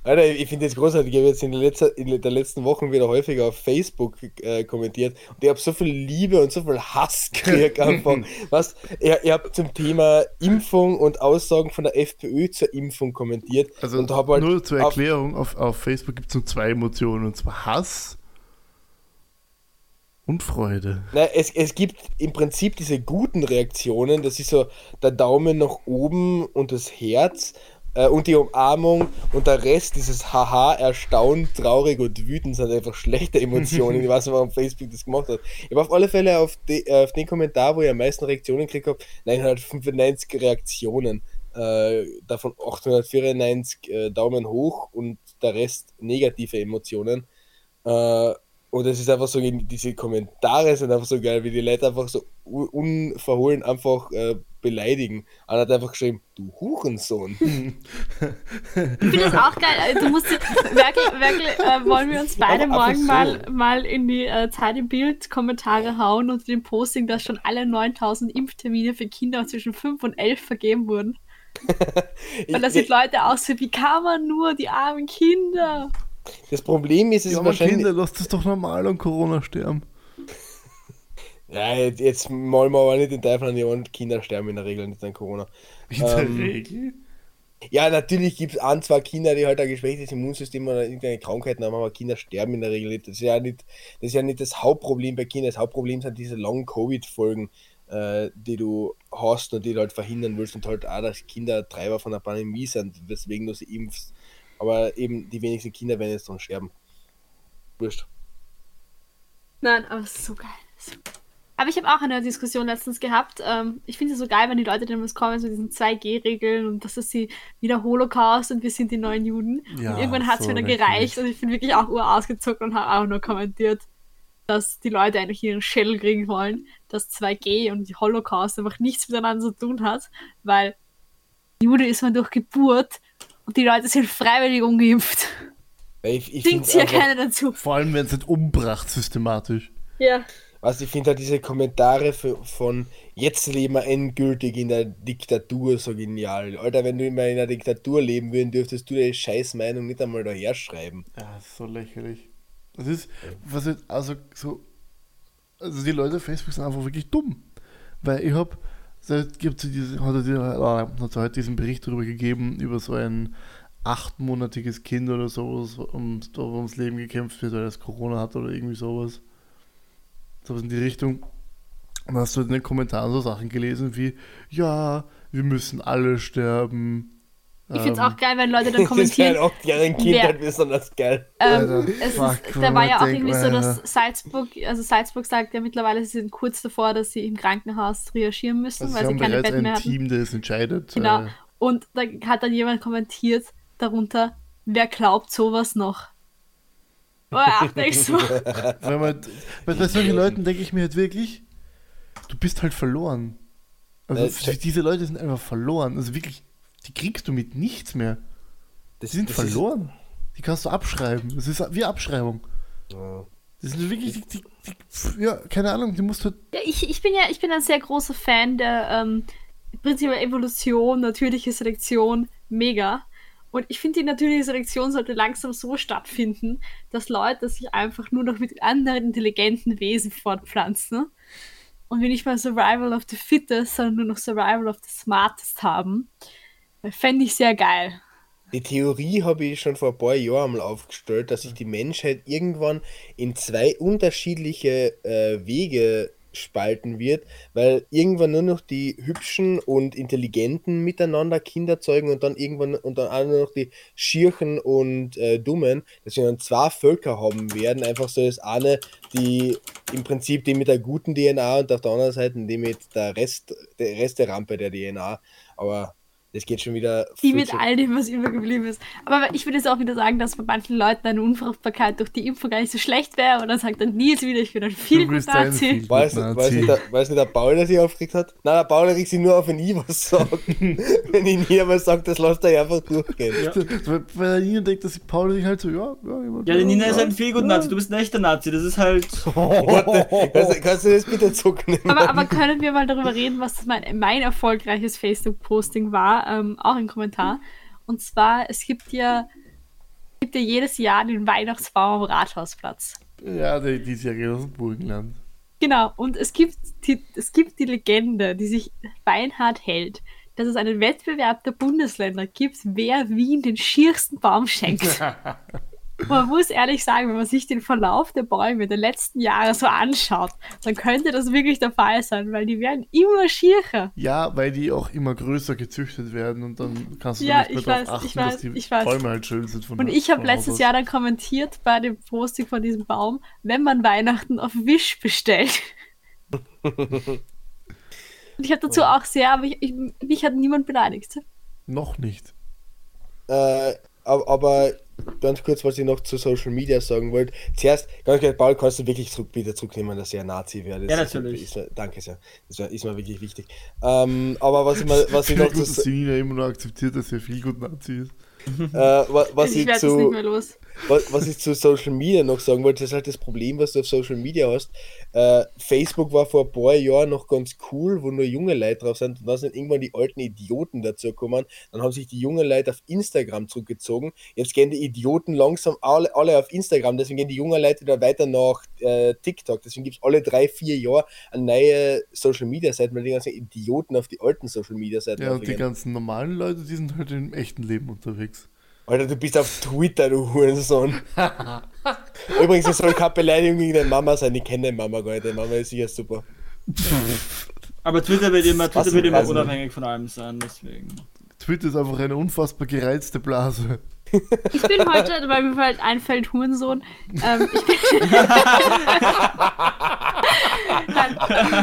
Alter, ich finde das großartig. Ich habe jetzt in der, letzten, in der letzten Wochen wieder häufiger auf Facebook äh, kommentiert und ich habe so viel Liebe und so viel Hass gekriegt einfach. Was? Ich, ich habe zum Thema Impfung und Aussagen von der FPÖ zur Impfung kommentiert Also und habe halt nur zur auf- Erklärung, auf, auf Facebook gibt es nur zwei Emotionen, und zwar Hass und Freude. Na, es, es gibt im Prinzip diese guten Reaktionen, das ist so der Daumen nach oben und das Herz äh, und die Umarmung und der Rest, dieses Haha, erstaunt, traurig und wütend sind einfach schlechte Emotionen. ich weiß nicht, warum Facebook das gemacht hat. Ich habe auf alle Fälle auf, de, äh, auf den Kommentar, wo ich am meisten Reaktionen gekriegt habe, 995 Reaktionen. Äh, davon 894 äh, Daumen hoch und der Rest negative Emotionen. Äh, und es ist einfach so, diese Kommentare sind einfach so geil, wie die Leute einfach so unverhohlen einfach äh, beleidigen. Einer hat einfach geschrieben, du Hurensohn. Ich finde das auch geil. Also, Du musst wirklich, wirklich äh, wollen wir uns beide morgen so. mal, mal in die äh, Zeit im Bild Kommentare hauen unter dem Posting, dass schon alle 9000 Impftermine für Kinder zwischen 5 und 11 vergeben wurden. Weil da sind Leute aus, so, wie kann man nur, die armen Kinder. Das Problem ist, es Ja, wahrscheinlich. Kinder, lasst es doch normal an Corona sterben. Ja, jetzt, jetzt malen wir aber nicht den Teufel an die Ohren. Kinder sterben in der Regel nicht an Corona. In der Ähm, Regel. Ja, natürlich gibt es ein, zwei Kinder, die halt ein geschwächtes Immunsystem oder irgendeine Krankheiten haben, aber Kinder sterben in der Regel nicht. Das ist ja nicht das, ja nicht das Hauptproblem bei Kindern. Das Hauptproblem sind diese langen Covid-Folgen, äh, die du hast und die du halt verhindern willst und halt auch, dass Kinder Treiber von der Pandemie sind, weswegen du sie impfst. Aber eben die wenigsten Kinder werden jetzt dann sterben. Wurscht. Nein, aber es ist so geil. Aber ich habe auch eine Diskussion letztens gehabt. Ähm, ich finde es so geil, wenn die Leute dann was kommen, so diesen 2G-Regeln und das ist die, wieder Holocaust und wir sind die neuen Juden. Ja, und irgendwann hat es so wieder lächerlich. gereicht und ich bin wirklich auch urausgezuckt und habe auch nur kommentiert, dass die Leute eigentlich ihren Schädel kriegen wollen, dass 2G und die Holocaust einfach nichts miteinander zu tun hat, weil Jude ist man durch Geburt und die Leute sind freiwillig ungeimpft. Ich, ich hier einfach- keiner dazu. Vor allem, wenn es nicht umbracht systematisch. Ja. Also ich finde halt diese Kommentare für, von jetzt leben wir endgültig in der Diktatur so genial. Alter, wenn du immer in einer Diktatur leben würden, dürftest du deine scheiß Meinung nicht einmal daher schreiben. Ja, das ist so lächerlich. Das ist, was jetzt, also so, also die Leute auf Facebook sind einfach wirklich dumm. Weil ich habe, seit gibt es diese, hat äh, hat heute diesen Bericht darüber gegeben, über so ein achtmonatiges Kind oder sowas, um, da ums Leben gekämpft wird, weil es Corona hat oder irgendwie sowas. Sowas in die Richtung. Und hast du in den Kommentaren so Sachen gelesen wie, ja, wir müssen alle sterben. Ich finde es Ähm, auch geil, wenn Leute dann Das ist ein kommentieren. achtjährigen Kind wer- halt besonders geil. Ähm, es ist, da war ja auch irgendwie so, dass Salzburg, also Salzburg sagt ja mittlerweile, sie sind kurz davor, dass sie im Krankenhaus triagieren müssen, Also weil sie sie haben keine Betten mehr ein hatten. Team, das entscheidet. Genau. Äh, Und da hat dann jemand kommentiert darunter, wer glaubt sowas noch? Oh, ach, denkst du? Weil man, bei, bei solchen Leuten denke ich mir halt wirklich, du bist halt verloren. Also Äh, diese Leute sind einfach verloren. Also wirklich, die kriegst du mit nichts mehr. Das, Die sind verloren. Die kannst du abschreiben. Das ist wie Abschreibung. Ist, ja. Das sind wirklich, die, die, die, ja, keine Ahnung, die musst du. Ja, ich, ich bin ja ich bin ein sehr großer Fan der ähm, prinzipiell Evolution, natürliche Selektion, mega. Und ich finde, die natürliche Selektion sollte langsam so stattfinden, dass Leute sich einfach nur noch mit anderen intelligenten Wesen fortpflanzen und wir nicht mal Survival of the Fittest, sondern nur noch Survival of the Smartest haben. Fände ich sehr geil. Die Theorie habe ich schon vor ein paar Jahren mal aufgestellt, dass sich die Menschheit irgendwann in zwei unterschiedliche äh, Wege spalten wird, weil irgendwann nur noch die hübschen und intelligenten miteinander Kinder zeugen und dann irgendwann und dann auch nur noch die schirchen und äh, dummen, dass wir dann zwei Völker haben werden, einfach so das eine, die im Prinzip die mit der guten DNA und auf der anderen Seite die mit der Rest, der Rest der Rampe der DNA, aber Das geht schon wieder. Die mit all dem, was übergeblieben ist. Aber ich würde jetzt auch wieder sagen, dass bei manchen Leuten eine Unfruchtbarkeit durch die Impfung gar nicht so schlecht wäre. Und dann sagt dann Nils wieder, ich bin ein viel Du bist ein Nazi. Weiß, nicht, der, weiß nicht der Paul, der sich aufgeregt hat? Nein, der Paul regt sich nur auf, wenn ich was sage. wenn ich nie was sage, das lasst er einfach durchgehen. Ja. Weil, der Nina denkt, dass Paul sich halt so, ja, ja, jemand, Ja, die Nina ist ja, halt ein viel gut Nazi, du bist ein echter Nazi, das ist halt. Kannst, du- kannst du das bitte zurücknehmen? Aber, aber können wir mal darüber reden, was mein, mein erfolgreiches Facebook-Posting war? Ähm, auch ein Kommentar. Und zwar, es gibt ja, es gibt ja jedes Jahr den Weihnachtsbaum am Rathausplatz. Ja, die, die ist ja aus dem Burgenland. Genau, und es gibt, die, es gibt die Legende, die sich beinhart hält, dass es einen Wettbewerb der Bundesländer gibt, wer Wien den schiersten Baum schenkt. Man muss ehrlich sagen, wenn man sich den Verlauf der Bäume der letzten Jahre so anschaut, dann könnte das wirklich der Fall sein, weil die werden immer schierer. Ja, weil die auch immer größer gezüchtet werden und dann kannst du Ja, nicht mehr ich darauf weiß, achten, ich weiß, dass die ich weiß. Bäume halt schön sind. Von Und ich habe letztes aus. Jahr dann kommentiert bei dem Posting von diesem Baum, wenn man Weihnachten auf Wish bestellt. Und ich habe dazu auch sehr, aber ich, ich, mich hat niemand beleidigt. Noch nicht. Äh, aber, aber ganz kurz, was ich noch zu Social Media sagen wollte. Zuerst, ganz kurz, Paul, kannst du wirklich zurück, bitte zurücknehmen, dass er ein Nazi wäre. Ja, ist- natürlich. Ist, mir- danke sehr. Das ist mir wirklich wichtig. Ähm, aber was ich, mal, was ich noch zu, Nina immer noch akzeptiert, dass er viel gut Nazi ist. äh, wa- was, ich ich werde es nicht zu, mehr los. Was, ich zu Social Media noch sagen wollte, das ist halt das Problem, was du auf Social Media hast. Äh, Facebook war vor ein paar Jahren noch ganz cool, wo nur junge Leute drauf sind und dann sind irgendwann die alten Idioten dazu gekommen. Dann haben sich die jungen Leute auf Instagram zurückgezogen. Jetzt gehen die Idioten langsam alle, alle auf Instagram, deswegen gehen die jungen Leute wieder weiter nach äh, TikTok. Deswegen gibt es alle drei, vier Jahre eine neue Social Media Seite, weil die ganzen Idioten auf die alten Social Media Seiten Ja, und die ganzen normalen Leute, die sind halt im echten Leben unterwegs. Alter, du bist auf Twitter, du Hurensohn. Übrigens, das soll keine Beleidigung gegen deine Mama sein. Ich kenne deine Mama gar nicht. Deine Mama ist sicher super. Aber Twitter wird immer, Twitter wird immer unabhängig von allem sein, deswegen. Twitter ist einfach eine unfassbar gereizte Blase. Ich bin heute, weil mir halt einfällt, Hurensohn. Ähm, ich bin Nein,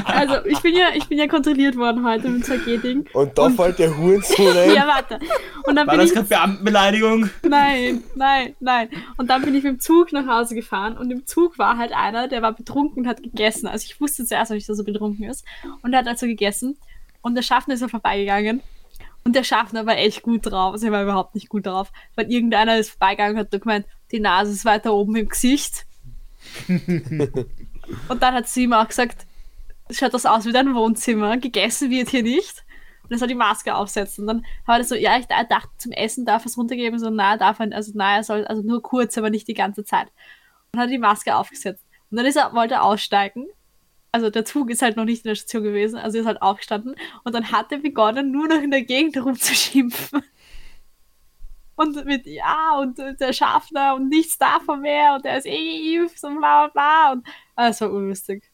also ich bin ja, ich bin ja kontrolliert worden heute mit 2G-Ding. Und da fällt der Hurensohn ein. Ja, warte. Und dann War bin das ich. gerade Beamtenbeleidigung? Nein, nein, nein. Und dann bin ich mit dem Zug nach Hause gefahren und im Zug war halt einer, der war betrunken und hat gegessen. Also ich wusste zuerst dass er betrunken ist. Und er hat also gegessen und der Schaffner ist er vorbeigegangen. Und der Schaffner war echt gut drauf. Also er war überhaupt nicht gut drauf. Weil irgendeiner ist vorbeigegangen und hat gemeint, die Nase ist weiter oben im Gesicht. und dann hat sie ihm auch gesagt, schaut das aus wie dein Wohnzimmer, gegessen wird hier nicht. Und er soll die Maske aufsetzen. Und dann war das so, ja, ich dachte, zum Essen darf er es runtergeben. So, na, darf er, also na, er soll, also nur kurz, aber nicht die ganze Zeit. Und hat die Maske aufgesetzt. Und dann ist er, wollte er aussteigen. Also der Zug ist halt noch nicht in der Station gewesen, also ist halt aufgestanden. Und dann hat er begonnen, nur noch in der Gegend rumzuschimpfen. Und mit, ja, und der Schaffner und nichts davon mehr und er ist eh geimpft und bla bla bla. Und ah, das war unlustig.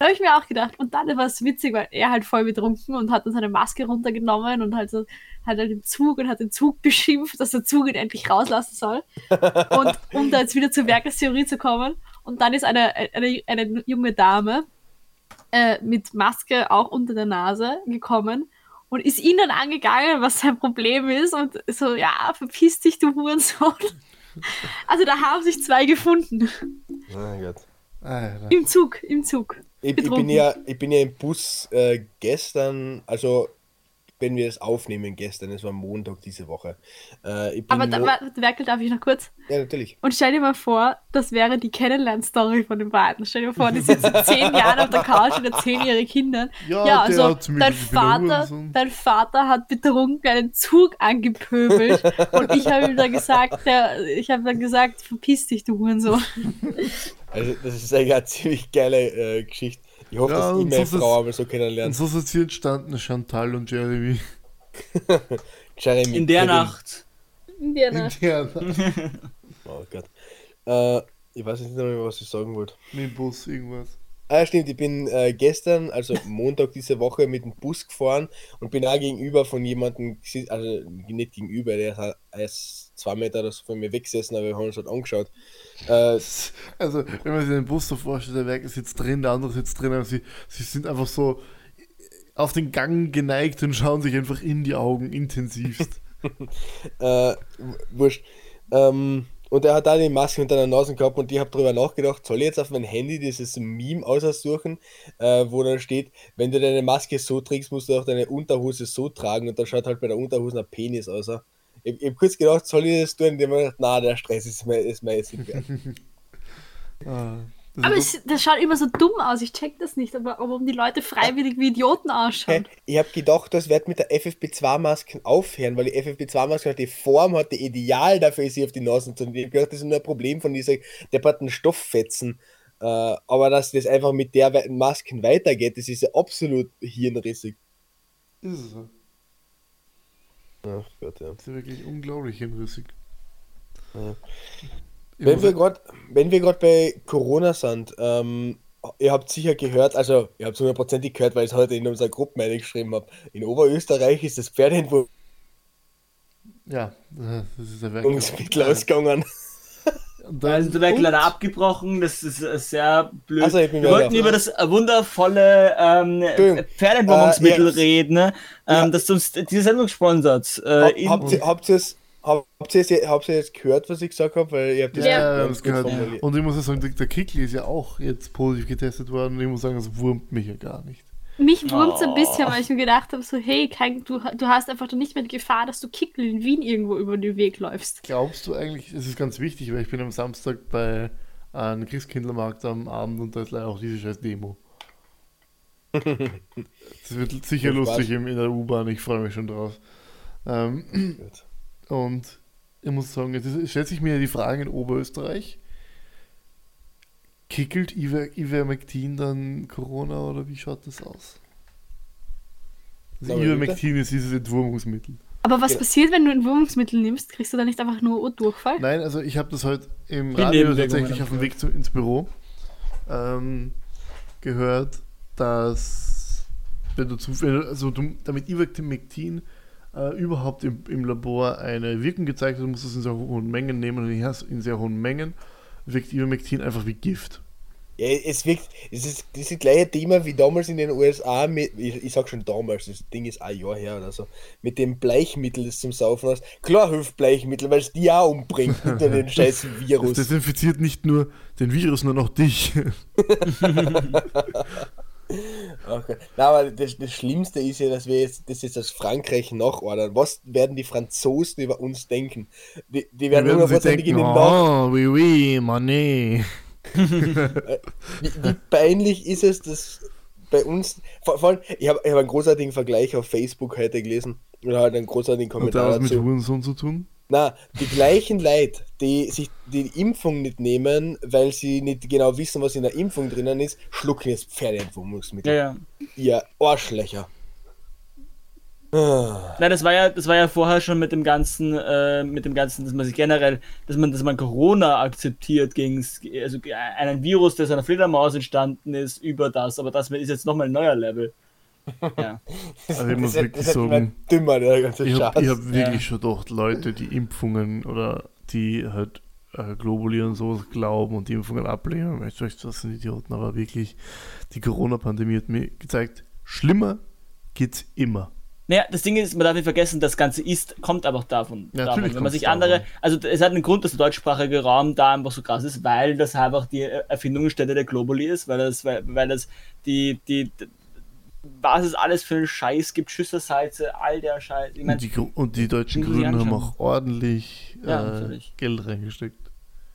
Da habe ich mir auch gedacht. Und dann war es witzig, weil er halt voll betrunken und hat dann seine Maske runtergenommen und halt so, hat halt im Zug und hat den Zug beschimpft, dass der Zug ihn endlich rauslassen soll. Und um da jetzt wieder zur Werkestheorie zu kommen. Und dann ist eine, eine, eine junge Dame äh, mit Maske auch unter der Nase gekommen und ist ihn dann angegangen, was sein Problem ist. Und so, ja, verpiss dich, du Hurensohn. Also da haben sich zwei gefunden. Oh mein Gott. Alter. Im Zug, im Zug. Ich, ich, bin ja, ich bin ja im Bus äh, gestern, also wenn wir das aufnehmen gestern, es war Montag diese Woche. Äh, ich bin Aber da, Werkel, darf ich noch kurz? ja, natürlich. Und stell dir mal vor, das wäre die Kennenlern-Story von den beiden. Stell dir mal vor, die sitzen zehn Jahre auf der Couch und erzählen ihre Kindern. Ja, Ja, der also dein Vater, dein Vater hat betrunken einen Zug angepöbelt und ich habe ihm dann gesagt, der, ich habe dann gesagt, verpiss dich, du Hurensohn. Also das ist eigentlich eine ziemlich geile äh, Geschichte. Ich hoffe, Ja, dass ich und meine so ist Frau einmal so Und kennenlernen. so sind sie entstanden, Chantal und Jeremy. Jeremy In der Kevin. Nacht. Ja, ne? Ja, Oh Gott. Äh, ich weiß jetzt nicht mehr, was ich sagen wollte. mit dem Bus, irgendwas. Ah, stimmt, ich bin äh, gestern, also Montag diese Woche, mit dem Bus gefahren und bin auch gegenüber von jemandem, also nicht gegenüber, der ist zwei Meter oder so von mir weggesessen, aber wir haben uns halt angeschaut. Äh, Also, wenn man sich den Bus so vorstellt, der Werker sitzt drin, der andere sitzt drin, aber sie, sie sind einfach so auf den Gang geneigt und schauen sich einfach in die Augen intensivst. Äh, wurscht. Ähm, und er hat da die Maske unter der Nase gehabt und ich habe darüber nachgedacht, soll ich jetzt auf mein Handy dieses Meme aussuchen, äh, wo dann steht, wenn du deine Maske so trägst, musst du auch deine Unterhose so tragen und dann schaut halt bei der Unterhose ein Penis aus. Ich, ich habe kurz gedacht, soll ich das tun? Und ich na, der Stress ist mir, ist mir jetzt nicht wert. Ah, Aber es, das schaut immer so dumm aus, ich check das nicht, aber warum die Leute freiwillig wie Idioten ausschauen. Ich habe gedacht, das wird mit der FFP2-Masken aufhören, weil die FFP2-Maske halt die Form hat, die ideal dafür ist, sie auf die Nase zu nehmen. Ich habe gedacht, das ist nur ein Problem von dieser depperten Stofffetzen. Äh, aber dass das einfach mit der Masken weitergeht, das ist ja absolut hirnrissig. ist es so. Ach Gott, ja. Das ist ja wirklich unglaublich hinrissig. Ja. Wenn wir gerade wenn wir gerade bei Corona sind, ähm, ihr habt sicher gehört, also ihr habt es hundertprozentig gehört, weil ich es heute in unserer Gruppe geschrieben habe. In Oberösterreich ist das ja, das ist der Werk. Pferdeentwurmungsmittel ausgegangen. Und dann- Also, der Werk und- leider abgebrochen, das ist sehr blöd. Also, ich bin Wir wollten über das wundervolle ähm. Pferdeentwurmungsmittel Äh, ja. reden, ne? Ja. ähm, das uns diese Sendung sponsert. Äh, habt ihr habt ihr es habt ihr es jetzt, habt ihr jetzt gehört, was ich gesagt habe? Weil ihr habt das Ja, Ja. ja, gehört. Und ich muss ja sagen, der- der Kickl ist ja auch jetzt positiv getestet worden und ich muss sagen, das wurmt mich ja gar nicht. Mich wurmt es ein Oh. bisschen, weil ich mir gedacht habe, so, hey, kein, du, du hast einfach nicht mehr die Gefahr, dass du Kickel in Wien irgendwo über den Weg läufst. Glaubst du eigentlich, es ist ganz wichtig, weil ich bin am Samstag bei einem Christkindlermarkt am Abend und da ist leider auch diese scheiß Demo. Das wird sicher lustig in der U-Bahn, ich freue mich schon drauf. Ähm, und ich muss sagen, jetzt stellt sich mir die Frage in Oberösterreich, kickelt Iver- Ivermectin dann Corona oder wie schaut das aus? Also Ivermectin ist dieses Entwurmungsmittel. Aber was Genau. passiert, wenn du Entwurmungsmittel nimmst? Kriegst du da nicht einfach nur Durchfall? Nein, also ich habe das heute im Die Radio tatsächlich auf dem Weg zu, ins Büro ähm, gehört, dass wenn du zu, wenn du, also du, damit Ivermectin äh, überhaupt im, im Labor eine Wirkung gezeigt hat, musst du es in sehr hohen Mengen nehmen und in sehr hohen Mengen wirkt Ivermectin einfach wie Gift. Ja, es wirkt, es ist das gleiche Thema wie damals in den USA mit, ich, ich sag schon damals, das Ding ist ein Jahr her oder so, mit dem Bleichmittel, das zum Saufen hast. Klar hilft Bleichmittel, weil es die auch umbringt, nur den scheiß Das Virus. desinfiziert nicht nur den Virus, sondern auch dich. Okay. Na, aber das, das Schlimmste ist ja, dass wir jetzt, das jetzt aus Frankreich nachordern. Was werden die Franzosen über uns denken? Die, die werden hundertprozentig in den Nach oh, oui, oui, Manet. wie, wie peinlich ist es, dass bei uns, vor, vor allem, ich habe hab einen großartigen Vergleich auf Facebook heute gelesen oder halt einen großartigen Hat Kommentar was mit dazu. Hurensohn zu tun? Na, die gleichen Leute, die sich die Impfung nicht nehmen, weil sie nicht genau wissen, was in der Impfung drinnen ist, schlucken jetzt Pferdeentwurmungsmittel. ja, ja. Ihr Arschlöcher. Ah. Nein, das war ja, das war ja vorher schon mit dem ganzen, äh, mit dem ganzen, dass man sich generell, dass man, dass man Corona akzeptiert gegen also einen Virus, der aus einer Fledermaus entstanden ist, über das. Aber das ist jetzt nochmal ein neuer Level. Ja. Also ich muss das, wirklich das sagen, dümmer, der ganze Ich habe hab wirklich Ja. schon gedacht, Leute, die Impfungen oder die halt äh, Globuli und sowas glauben und die Impfungen ablehnen, weißt du, das sind Idioten, aber wirklich, die Corona-Pandemie hat mir gezeigt, schlimmer geht's immer. Naja, das Ding ist, man darf nicht vergessen, das Ganze ist, kommt einfach davon. Ja, davon. natürlich Wenn man sich davon. andere, also es hat einen Grund, dass der deutschsprachige Raum da einfach so krass ist, weil das einfach die Erfindungsstätte der Globuli ist, weil das, weil, weil das die, die, was es alles für einen Scheiß gibt, Schüssersalze, all der Scheiß. Ich Und meine, die, und die deutschen Grünen haben auch ordentlich Ja, äh. Geld reingesteckt.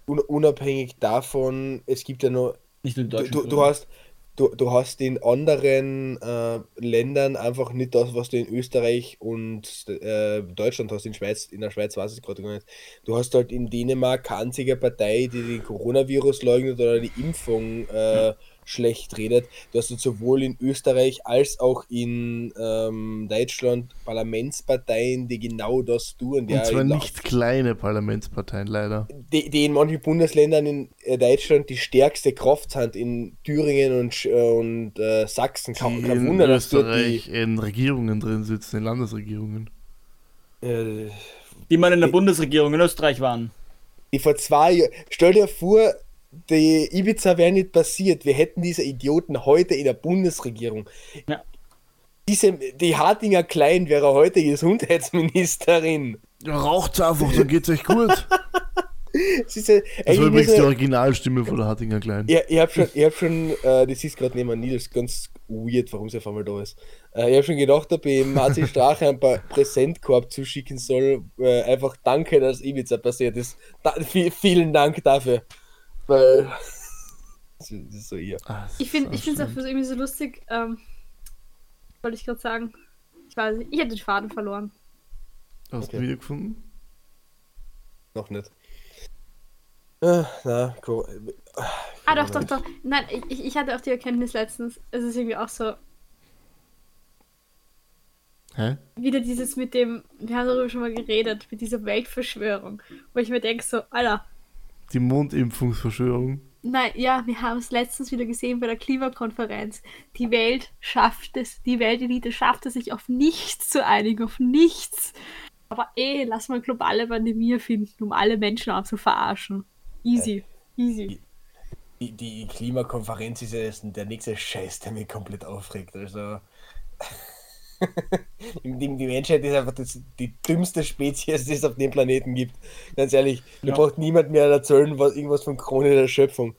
Un unabhängig davon, es gibt ja noch, nicht nur die du, Deutschen. du, du hast du, du hast in anderen äh, Ländern einfach nicht das, was du in Österreich und äh, Deutschland hast. In Schweiz, in der Schweiz weiß ich gerade gar nicht. Du hast halt in Dänemark keine einzige Partei, die den Coronavirus leugnet oder die Impfung äh, schlecht redet. Du hast halt sowohl in Österreich als auch in ähm, Deutschland Parlamentsparteien, die genau das tun. Und Ja, zwar nicht kleine Parlamentsparteien, leider. die, die in manchen Bundesländern in äh, Deutschland die stärkste Kraft sind, in Thüringen und, äh, und äh, Sachsen. Die Kein, kein in Wunder, dass Österreich in Regierungen drin sitzen, in Landesregierungen. die, äh, die mal in der Bundesregierung in Österreich waren. die vor zwei Jahren. Stell dir vor, die Ibiza wäre nicht passiert. Wir hätten diese Idioten heute in der Bundesregierung. Ja. Diese, die Hartinger Klein wäre heute Gesundheitsministerin. Ja, raucht's einfach, dann geht's euch gut. Sie ist ja Das war übrigens die Originalstimme von der Hartinger Klein. ja, ich habe schon, ich hab schon äh, das ist gerade neben Nils ganz weird, warum sie auf einmal da ist. Äh, ich habe schon gedacht, ob ich Martin Strache ein paar Präsentkorb zuschicken soll. Äh, einfach danke, dass Ibiza passiert ist. Da, vi- vielen Dank dafür. Weil. das ist so ihr. Ah, Ich finde es auch anstrengend. irgendwie so lustig. Ähm, wollte ich gerade sagen. Ich weiß nicht, ich habe den Faden verloren. Hast du Okay. wiedergefunden? Noch nicht. Äh, na, cool. Ah, doch, doch, doch. Nein, ich, ich hatte auch die Erkenntnis letztens. Es ist irgendwie auch so, Hä? wieder dieses mit dem, wir haben darüber schon mal geredet, mit dieser Weltverschwörung. Wo ich mir denke, so, Alter, Die Mondimpfungsverschwörung. nein, ja, wir haben es letztens wieder gesehen bei der Klimakonferenz. Die Welt schafft es, die Weltelite schafft es, sich auf nichts zu einigen, auf nichts. Aber eh, lass mal globale Pandemie finden, um alle Menschen auch zu verarschen. Easy, easy. Die, die Klimakonferenz ist ja der nächste Scheiß, der mich komplett aufregt. Also. Die, die Menschheit ist einfach das, die dümmste Spezies, die es auf dem Planeten gibt. Ganz ehrlich, mir Ja. braucht niemand mehr erzählen, was, irgendwas von Krone der Schöpfung.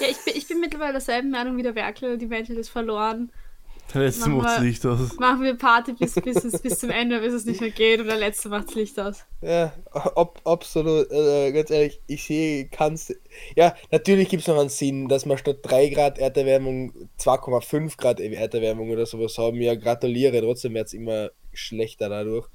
Ja, ich bin, ich bin mittlerweile derselben Meinung wie der Werkel, die Menschheit ist verloren. Der letzte macht's wir- Licht aus. Machen wir Party bis, bis, es, bis zum Ende, bis es nicht mehr geht und der Letzte macht's Licht aus. Ja, ob, absolut, äh, ganz ehrlich, ich sehe, kann's. Ja, natürlich gibt es noch einen Sinn, dass wir statt 3 Grad Erderwärmung 2,5 Grad Erderwärmung oder sowas haben. Ja, gratuliere, trotzdem wird es immer schlechter dadurch.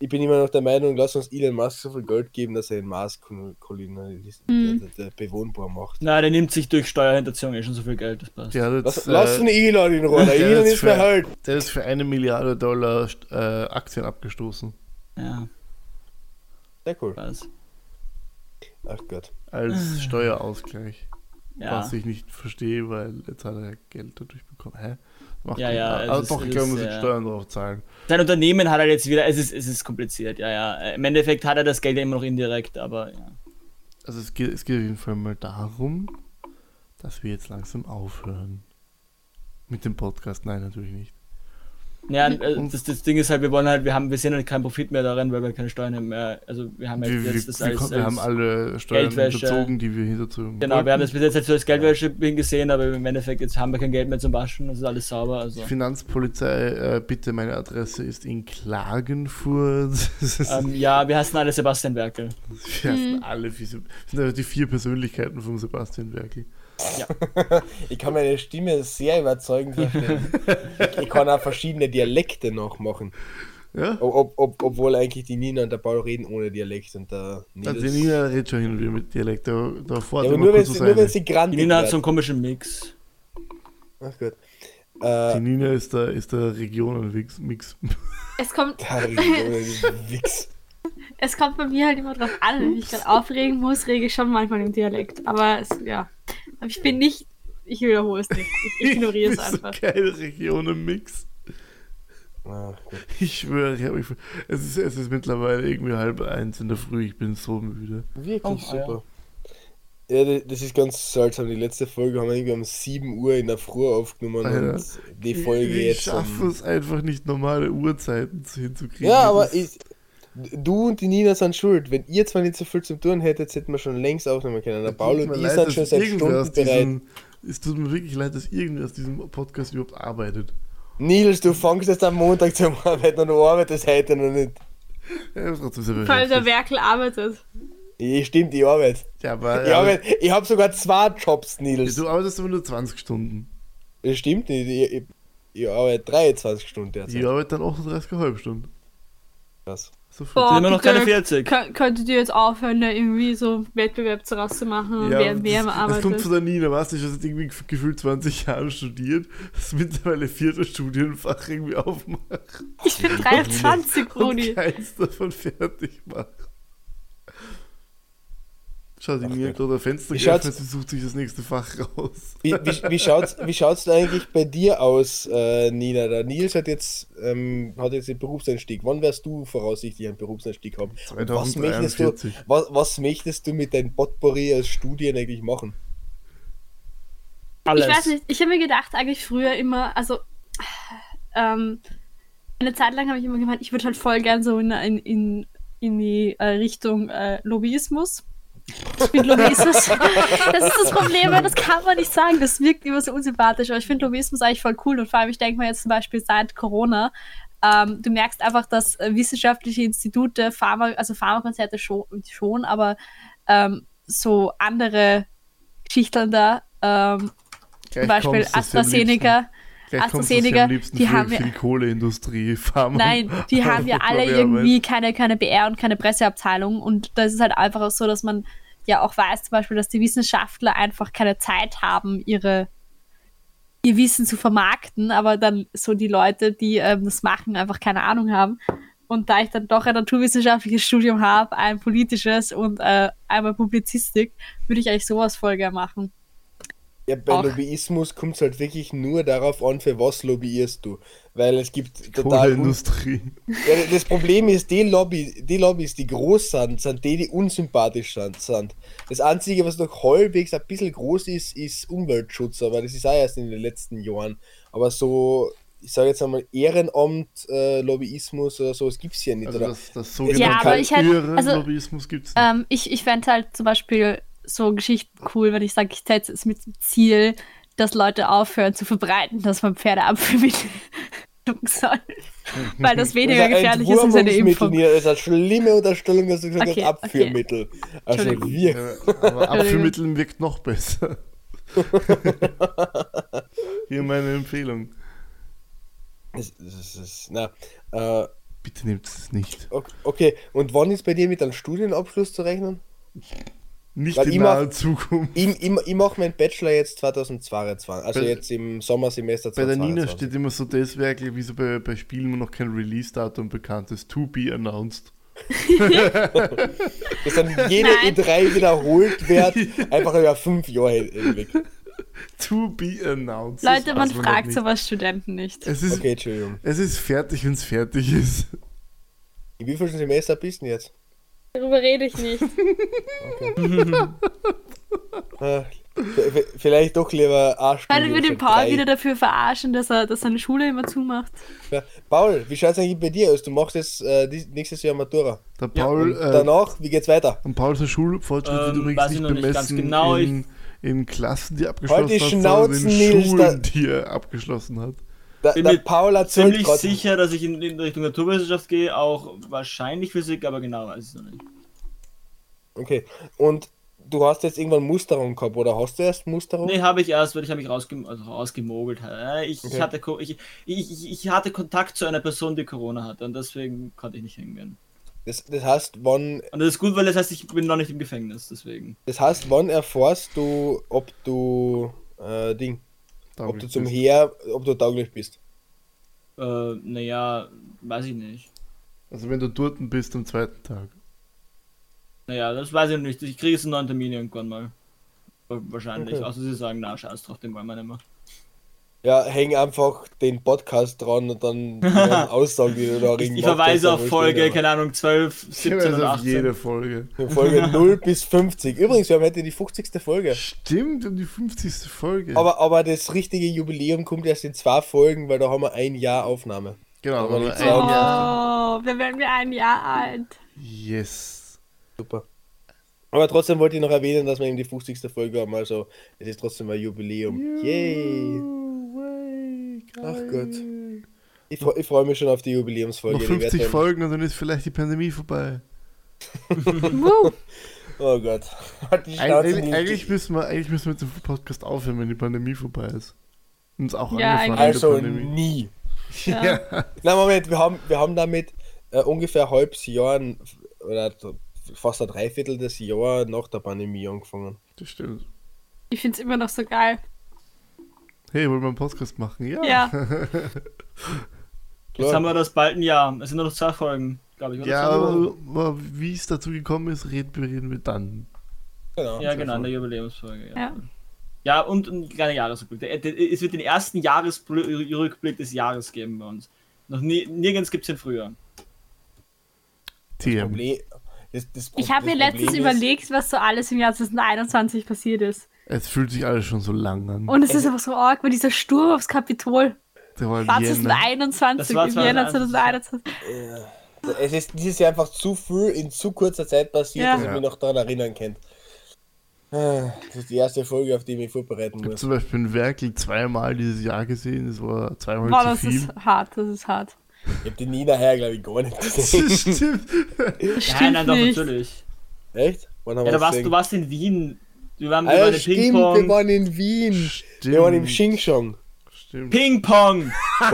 Ich bin immer noch der Meinung, lass uns Elon Musk so viel Geld geben, dass er den Mars Mhm. der, der bewohnbar macht. Na, der nimmt sich durch Steuerhinterziehung eh schon so viel Geld, das passt. Hat Lass, jetzt, lass den äh, Elon in Ruhe, der Elon ist für- halt. der ist für eine Milliarde Dollar äh, Aktien abgestoßen. Ja, Sehr cool. was. Ach Gott. Als Steuerausgleich. Ja. Was ich nicht verstehe, weil jetzt hat er Geld dadurch bekommen. Hä? Macht Ja, ja, Ah, es doch, ist- ich glaube, es muss ist, ja. Steuern drauf zahlen. Sein Unternehmen hat er jetzt wieder, es ist, es ist kompliziert, ja, ja. Im Endeffekt hat er das Geld ja immer noch indirekt, aber ja. Also es geht, es geht auf jeden Fall mal darum, dass wir jetzt langsam aufhören. Mit dem Podcast, nein, natürlich nicht. Ja, äh, das, das Ding ist halt, wir wollen halt, wir haben, wir sehen halt keinen Profit mehr darin, weil wir keine Steuern mehr, also wir haben halt Wir, wir, jetzt das wir, als, kon- wir haben als alle Steuern Geldwäsche. die wir hinterzogen Genau, wir haben das wollten. bis jetzt halt so als Geldwäsche gesehen, aber im Endeffekt jetzt haben wir kein Geld mehr zum Waschen, das ist alles sauber, also. Finanzpolizei, äh, bitte, meine Adresse ist in Klagenfurt. Ähm, ja, wir hassen alle Sebastian Werkel. wir heißen alle, vier- das sind die vier Persönlichkeiten von Sebastian Werkel. Ich kann meine Stimme sehr überzeugend verstehen. ich, ich kann auch verschiedene Dialekte nachmachen. Ja? Ob, ob, ob, obwohl eigentlich die Nina und der Paul reden ohne Dialekt und der Nils. Also die Nina redet schon hin und wieder mit Dialekt, da, da fährt ja, aber nur wenn sie, nur wenn sie grantig Die Nina hat so einen komischen Mix. Ach. Die Äh, Nina ist der, ist der Regionenmix. Mix. Es kommt, Wix. es kommt bei mir halt immer drauf an, wenn ich gerade aufregen muss, rege ich schon manchmal im Dialekt. Aber es, ja. Aber ich bin nicht, ich wiederhole es nicht. Ich ignoriere es Ich einfach. So geile Regionenmix. Ah, gut. Ich schwöre, ich hab mich, es, ist, es ist mittlerweile irgendwie halb eins in der Früh, ich bin so müde. Wirklich Oh, super. Ja, da- das ist ganz seltsam. Die letzte Folge haben wir irgendwie um 7 Uhr in der Früh aufgenommen Alter. und die Folge ich jetzt. schaffe um- es einfach nicht, normale Uhrzeiten zu- hinzukriegen. Ja, aber ist- ich, du und die Nina sind schuld. Wenn ihr zwar nicht so viel zu tun hättet, hätten wir schon längst aufnehmen können. Der Es Paul tut und mir ich sind schon seit Stunden bereit. Es tut mir wirklich leid, dass irgendwer aus diesem Podcast überhaupt arbeitet. Nils, du fängst jetzt am Montag zum Arbeiten und du arbeitest heute noch nicht. Ja, trotzdem ist Vor allem der. Werkel arbeitet. Ja, stimmt, ich arbeite. Ja, aber, Ich, arbeite, ich habe sogar zwei Jobs, Nils. du arbeitest aber nur 20 Stunden. Das stimmt nicht. Ich, ich, ich arbeite 23 Stunden derzeit. Ich arbeite dann 38,5 Stunden. Krass. So viel. Boah, Sind immer noch keine 40. kö- Könntet ihr jetzt aufhören, da irgendwie so Wettbewerb zu machen und wer mehr das, das kommt arbeitet? von der Nina, weißt du, ich habe irgendwie gefühlt 20 Jahre studiert, das mittlerweile vierte Studienfach irgendwie aufmacht Ich bin 23, und Brudi. keins davon fertig macht. Schau, die Ach Nina hat gerade ein Fenster Wie geöffnet, schaut's- sie sucht sich das nächste Fach raus. Wie, wie, wie schaut's, wie schaut's denn eigentlich bei dir aus, äh, Nina? Der Nils hat jetzt, ähm, hat jetzt den Berufseinstieg. Wann wirst du voraussichtlich einen Berufseinstieg haben? Und was möchtest, du, 2043. was, was möchtest du mit deinem Potpourri als Studien eigentlich machen? Alles. Ich weiß nicht, ich habe mir gedacht, eigentlich früher immer, also ähm, eine Zeit lang habe ich immer gemeint, ich würde halt voll gern so in, in, in, in die äh, Richtung äh, Lobbyismus. Ich finde Lobbyismus, das ist das Problem, weil das kann man nicht sagen, das wirkt immer so unsympathisch, aber ich finde Lobbyismus eigentlich voll cool. Und vor allem, ich denke mal jetzt zum Beispiel seit Corona, ähm, du merkst einfach, dass äh, wissenschaftliche Institute, Pharma, also Pharmakonzerte schon, schon aber ähm, so andere Schichteln da, ähm, zum Beispiel AstraZeneca, Gleich AstraZeneca, am liebsten die für, haben für wir- die Kohleindustrie, Pharma. Nein, die haben ja alle irgendwie keine, keine PR und keine Presseabteilung. Und da ist es halt einfach auch so, dass man ja auch weiß, zum Beispiel, dass die Wissenschaftler einfach keine Zeit haben, ihre, ihr Wissen zu vermarkten, aber dann so die Leute, die ähm, das machen, einfach keine Ahnung haben. Und da ich dann doch ein naturwissenschaftliches Studium habe, ein politisches und äh, einmal Publizistik, würde ich eigentlich sowas voll gerne machen. Ja, bei Auch. Lobbyismus kommt es halt wirklich nur darauf an, für was lobbyierst du. Weil es gibt total. Un Kohleindustrie. ja, das Problem ist, die, Lobby, die Lobbys, die groß sind, sind die, die unsympathisch sind-. Das Einzige, was noch halbwegs ein bisschen groß ist, ist Umweltschutz, aber das ist auch erst in den letzten Jahren. Aber so, ich sage jetzt einmal, Ehrenamt, äh, Lobbyismus oder so, das gibt es ja nicht. Also oder? das, das sogenannte Ja, aber ich halt- also, Lobbyismus gibt es nicht. Ähm, ich ich fände halt zum Beispiel so Geschichten cool, wenn ich sage, ich setze es mit dem Ziel, dass Leute aufhören zu verbreiten, dass man Pferdeabführmittel tun soll. Weil das weniger ist gefährlich ist als eine Impfung. Nina. Das ist eine schlimme Unterstellung, dass du gesagt Okay, hast, Abführmittel. Also Entschuldigung. wir. Aber Abführmittel wirkt noch besser. Hier meine Empfehlung. Das, das, das, na, äh, Bitte nehmt es nicht. ok- okay, und wann ist bei dir mit einem Studienabschluss zu rechnen? Nicht Weil in ich naher mach- Zukunft. Ich, ich, ich mache meinen Bachelor jetzt 2022, also Bei- jetzt im Sommersemester Bei der 2022. Nina steht immer so das Werk, wie so bei, bei Spielen, wo noch kein Release-Datum bekannt ist. To be announced. dass dann jede Nein. E3 wiederholt wird, einfach über fünf Jahre hinweg. To be announced. Leute, man noch fragt sowas Studenten nicht. Es ist, Okay, Entschuldigung. es ist fertig, wenn es fertig ist. In wie vielen Semester bist du denn jetzt? Darüber rede ich nicht. Ah, vielleicht doch lieber A-Studium. Können wir den Paul drei. wieder dafür verarschen, dass er dass seine Schule immer zumacht? Ja. Paul, wie schaut es eigentlich bei dir aus? Du machst jetzt äh, nächstes Jahr Matura. Der Ja, Paul, Und äh, danach, wie geht's weiter? und Paul sein Schulfortschritt wird Ähm, übrigens weiß ich nicht bemessen ganz genau, in, in Klassen, die abgeschlossen die hat, sondern in Nils, Schulen, die er abgeschlossen hat. Der, Bin mir Paul erzählt Ziemlich sicher, dass ich in, in Richtung Naturwissenschaft gehe, auch wahrscheinlich Physik, aber genau weiß ich es noch nicht. Okay. Und du hast jetzt irgendwann Musterung gehabt, oder hast du erst Musterung? Nee, habe ich erst, weil ich habe mich rausgem also rausgemogelt. Äh, Ich, Okay. hatte, ich, ich, ich hatte Kontakt zu einer Person, die Corona hatte und deswegen konnte ich nicht hingehen. Das, das heißt, wann, Und das ist gut, weil das heißt, ich bin noch nicht im Gefängnis, deswegen. das heißt, wann erfährst du, ob du äh, Ding, ob du zum Bist. Heer, ob du tauglich bist? Äh, naja, weiß ich nicht. Also wenn du dort bist am zweiten Tag. Naja, das weiß ich noch nicht. Ich kriege jetzt einen neuen Termin irgendwann mal. Wa- Wahrscheinlich. Okay. Außer sie sagen, na, scheiß drauf, den wollen wir nicht mehr. Ja, häng einfach den Podcast dran und dann Aussagen, die du da Ich, ich verweise auf Folge, keine Ahnung, 12, Ich 17 weiß oder auf 18. jede Folge. Folge 0 bis 50. Übrigens, wir haben heute die 50. Folge. Stimmt, um die 50. Folge. Aber, aber das richtige Jubiläum kommt erst in zwei Folgen, weil da haben wir ein Jahr Aufnahme. genau, nicht ein. Jahr. Oh, wir werden wir ein Jahr alt. Yes. Super. Aber trotzdem wollte ich noch erwähnen, dass wir eben die 50. Folge haben. Also, es ist trotzdem ein Jubiläum. Yay! Ach Gott. Ich, ich freue mich schon auf die Jubiläumsfolge. Noch Die wird 50 dann- Folgen und dann ist vielleicht die Pandemie vorbei. Woo. Oh Gott. Die Eig eigentlich, müssen wir, eigentlich müssen wir mit dem Podcast aufhören, wenn die Pandemie vorbei ist. Uns auch Ja, angefangen Also nie. Ja. Na Moment, wir haben, wir haben damit äh, ungefähr ein halbes Jahr oder fast ein Dreiviertel des Jahr nach der Pandemie angefangen. Das stimmt. Ich finde es immer noch so geil. Hey, wollen wir einen Podcast machen? Ja. Ja. Jetzt haben wir das bald ein Jahr. Es sind nur noch zwei Folgen, glaube ich. Oder Ja, aber, aber wie es dazu gekommen ist, reden, reden wir dann. Genau. ja genau, in der Jubiläumsfolge. Ja, Ja. ja. und ein kleiner Jahresrückblick. Es wird den ersten Jahresrückblick des Jahres geben bei uns. Noch nie, nirgends gibt es den früher. TM. Problem, das, das, Ich habe mir das letztens ist- überlegt, was so alles im Jahr 2021 passiert ist. Es fühlt sich alles schon so lang an. Und es ist einfach so arg, weil dieser Sturm aufs Kapitol. Der war War im Jänner. 2021, Das war im Jänner 2021. 2021. Ja. Es ist dieses Jahr einfach zu viel in zu kurzer Zeit passiert, Ja. dass ich mich noch daran erinnern kann. Ah, Das ist die erste Folge, auf die ich mich vorbereiten Ich habe muss. zum Beispiel in Werkel zweimal dieses Jahr gesehen. Das war zweimal Boah, zu das viel. ist hart, das ist hart. Ich hab die Nina her, glaube ich, gar nicht gesehen. Stimmt. Das Nein, stimmt nein, doch, nicht. natürlich. Echt? Wann haben Ja, du warst, du warst in Wien. Wir waren, wir in stimmt, wir Ping-Pong. waren in Wien. Wir waren im Stimmt. Xingshong. Stimmt. Ping-Pong!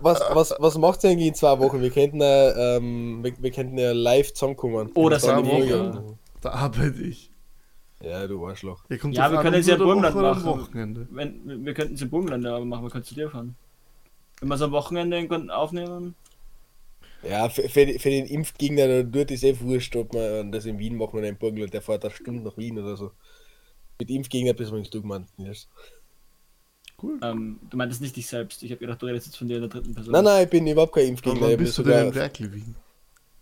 Was, was, was macht ihr eigentlich in zwei Wochen? Wir könnten ja, ähm, wir, wir könnten ja live zusammenkommen. Oh, war die mega. Folge- Da arbeite ich. Ja, du Arschloch. Ja, Ja, wir können jetzt ja Burgenland oder machen. Wochenende. Wenn, wir- wir könnten es im Burgenland aber machen, wir können zu dir fahren. Wenn wir es am Wochenende aufnehmen. Ja, für, für, für den Impfgegner der dort ist eh wurscht, ob man das in Wien machen oder in Burgenland. Der fährt eine Stunde nach Wien oder so. Mit Impfgegner bist du übrigens du gemeint, Nils. Cool. Ähm, du meintest nicht dich selbst. Ich habe gedacht, du redest jetzt von dir in der dritten Person. Nein, nein, ich bin überhaupt kein Impfgegner. wann bist du denn in Werkel Wien?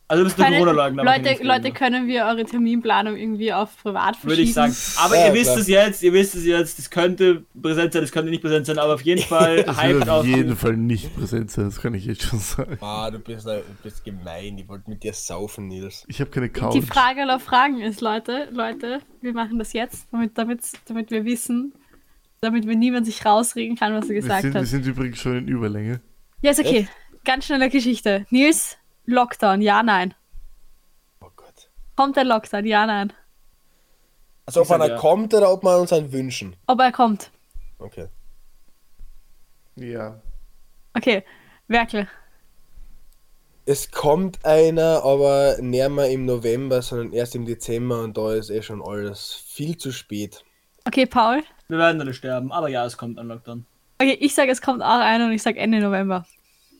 Also du bist Corona-Leugner. aber kein Leute. Leute, können wir eure Terminplanung irgendwie auf privat verschieben? Würde ich sagen. Aber Ja, ihr wisst klar. es jetzt, ihr wisst es jetzt, das könnte präsent sein, das könnte nicht präsent sein, aber auf jeden Fall Es hyped wird auf auf jeden die- Fall nicht präsent sein, das kann ich jetzt schon sagen. ah, du bist, du bist gemein. Ich wollte mit dir saufen, Nils. Ich habe keine Couch. Die Frage aller Fragen ist, Leute, Leute, wir machen das jetzt, damit, damit, damit wir wissen, damit wir niemand sich rausregen kann, was er wir, gesagt sind, wir hat. sind übrigens schon in Überlänge. Ja, ist okay. Ganz schnelle Geschichte. Nils, Lockdown, ja, nein. Oh Gott. Kommt der Lockdown, ja, nein. Also ob einer ja. kommt oder ob wir uns einen wünschen. Ob er kommt. Okay. Ja. Okay, Werkel. Es kommt einer, aber näher mehr im November, sondern erst im Dezember und da ist eh schon alles viel zu spät. Okay, Paul. Wir werden alle sterben, aber ja, es kommt ein Lockdown. Okay, ich sage, es kommt auch einer und ich sage Ende November.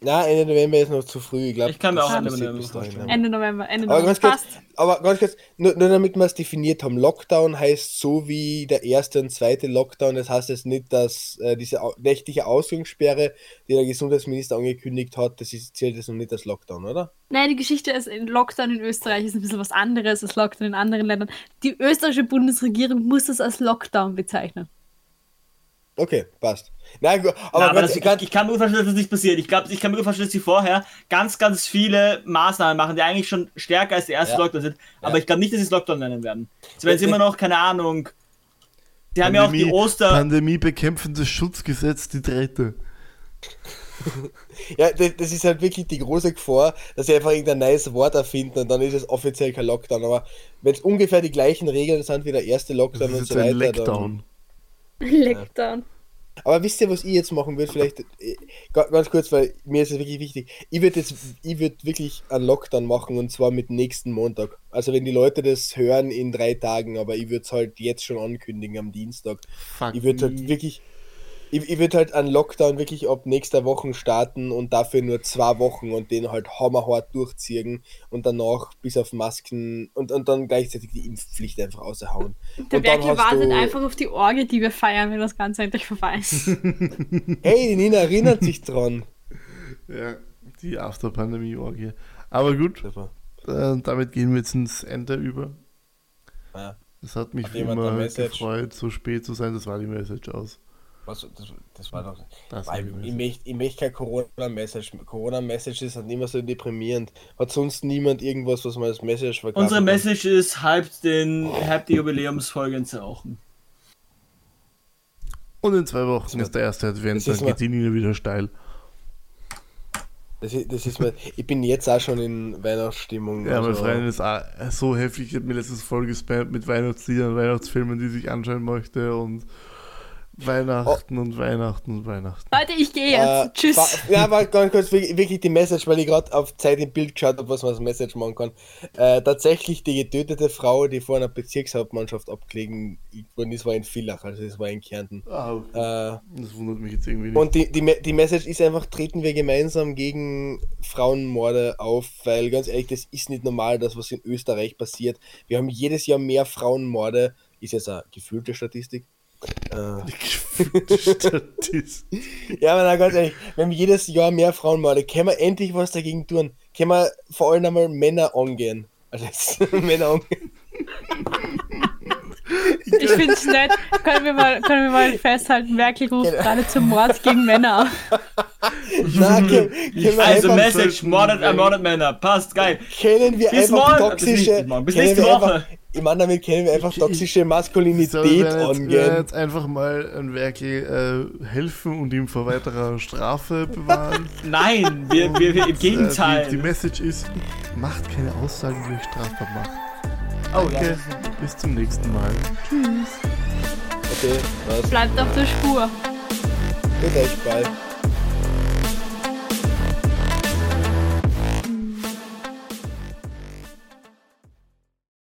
Na, Ende November ist noch zu früh. Ich, glaub, Ich kann mir auch Ende November vorstellen. Ende November, Ende Aber November. ganz kurz, Passt. aber ganz kurz, nur, nur damit wir es definiert haben, Lockdown heißt so wie der erste und zweite Lockdown, das heißt jetzt nicht, dass äh, diese nächtliche Ausgangssperre, die der Gesundheitsminister angekündigt hat, das ist, zählt jetzt noch nicht als Lockdown, oder? Nein, die Geschichte ist, in Lockdown in Österreich ist ein bisschen was anderes als Lockdown in anderen Ländern. Die österreichische Bundesregierung muss das als Lockdown bezeichnen. Okay, passt. Nein, Aber, aber, aber das, ich, ich kann mir vorstellen, dass das nicht passiert. Ich glaube, ich kann mir vorstellen, dass sie vorher ganz, ganz viele Maßnahmen machen, die eigentlich schon stärker als der erste Ja. Lockdown sind. Aber Ja. ich glaube nicht, dass sie es Lockdown nennen werden. Sie werden Ja, immer noch, keine Ahnung. Sie haben ja auch die Pandemie- Oster. Pandemiebekämpfendes Schutzgesetz, die dritte. ja, das, das ist halt wirklich die große Gefahr, dass sie einfach irgendein neues Wort erfinden und dann ist es offiziell kein Lockdown. Aber wenn es ungefähr die gleichen Regeln sind wie der erste Das Lockdown ist und jetzt so ein weiter. Dann, Leckdown. Lockdown. Aber wisst ihr, was ich jetzt machen würde? Vielleicht äh, ga- ganz kurz, weil mir ist es wirklich wichtig. Ich würde jetzt, ich würde wirklich einen Lockdown machen und zwar mit nächsten Montag. Also wenn die Leute das hören in drei Tagen, aber ich würde es halt jetzt schon ankündigen am Dienstag. Fuck Ich würde halt wirklich, ich, ich würde halt einen Lockdown wirklich ab nächster Woche starten und dafür nur zwei Wochen und den halt hammerhart durchziehen und danach bis auf Masken und, und dann gleichzeitig die Impfpflicht einfach außerhauen. Der hast wartet einfach auf die Orgie, die wir feiern, wenn das Ganze endlich vorbei ist. Hey, die Nina erinnert sich dran. Ja, die After-Pandemie-Orgie. Aber gut, Super. äh, damit gehen wir jetzt ins Ende über. Ja. Es hat mich Hat immer gefreut, so spät zu sein. Das war die Message aus. Was, das, das war doch. Das Weil ich ich möcht kein Corona-Message. Corona-Messages sind immer so deprimierend. Hat sonst niemand irgendwas, was man als Message verkaufen Unsere kann? Message ist, hypt den, hypt die Jubiläumsfolge ins Rauchen. Und in zwei Wochen ist der erste Advent, Das dann ist geht die Nina wieder steil. Das ist, das ist mein, ich bin jetzt auch schon in Weihnachtsstimmung. Ja, meine also- Freundin ist auch so heftig, ich habe mir letztes voll gespammt mit Weihnachtsliedern, Weihnachtsfilmen, die sich anschauen möchte und Weihnachten und Weihnachten und Weihnachten. Leute, ich gehe jetzt. Äh, Tschüss. Ja, aber ganz kurz, wirklich die Message, weil ich gerade auf Zeit im Bild geschaut habe, was man als Message machen kann. Äh, tatsächlich die getötete Frau, die vor einer Bezirkshauptmannschaft abgelegen worden ist, war in Villach, also das war in Kärnten. Ah, okay. Äh, Das wundert mich jetzt irgendwie nicht. und die, die, die Message ist einfach, treten wir gemeinsam gegen Frauenmorde auf, weil ganz ehrlich, das ist nicht normal, das, was in Österreich passiert. Wir haben jedes Jahr mehr Frauenmorde, ist jetzt eine gefühlte Statistik. Äh. Ja, aber na, ganz ehrlich, wir haben jedes Jahr mehr Frauenmorde. Können wir endlich was dagegen tun? Können wir vor allem einmal Männer angehen? Also Männer angehen. Ich finde es nett. Können wir, mal, können wir mal festhalten, Merkel ruft Genau. gerade zum Mord gegen Männer. Na, können, können wir Also Message, mordet, ermordet Männer. Passt, geil. können wir Bis einfach morgen. Bis toxische. nächste Woche. Bis nächste wir einfach- Woche. Ich meine, damit können wir einfach toxische So, Maskulinität wir werden angehen. jetzt einfach mal ein Werkel äh, helfen und ihm vor weiterer Strafe bewahren. Nein, wir, wir, wir im Äh, Gegenteil. die, die Message ist, macht keine Aussagen, die euch strafbar macht. oh, Danke, ja. bis zum nächsten Mal. Tschüss. Okay, was? Bleibt auf der Spur. Gut, euch bald.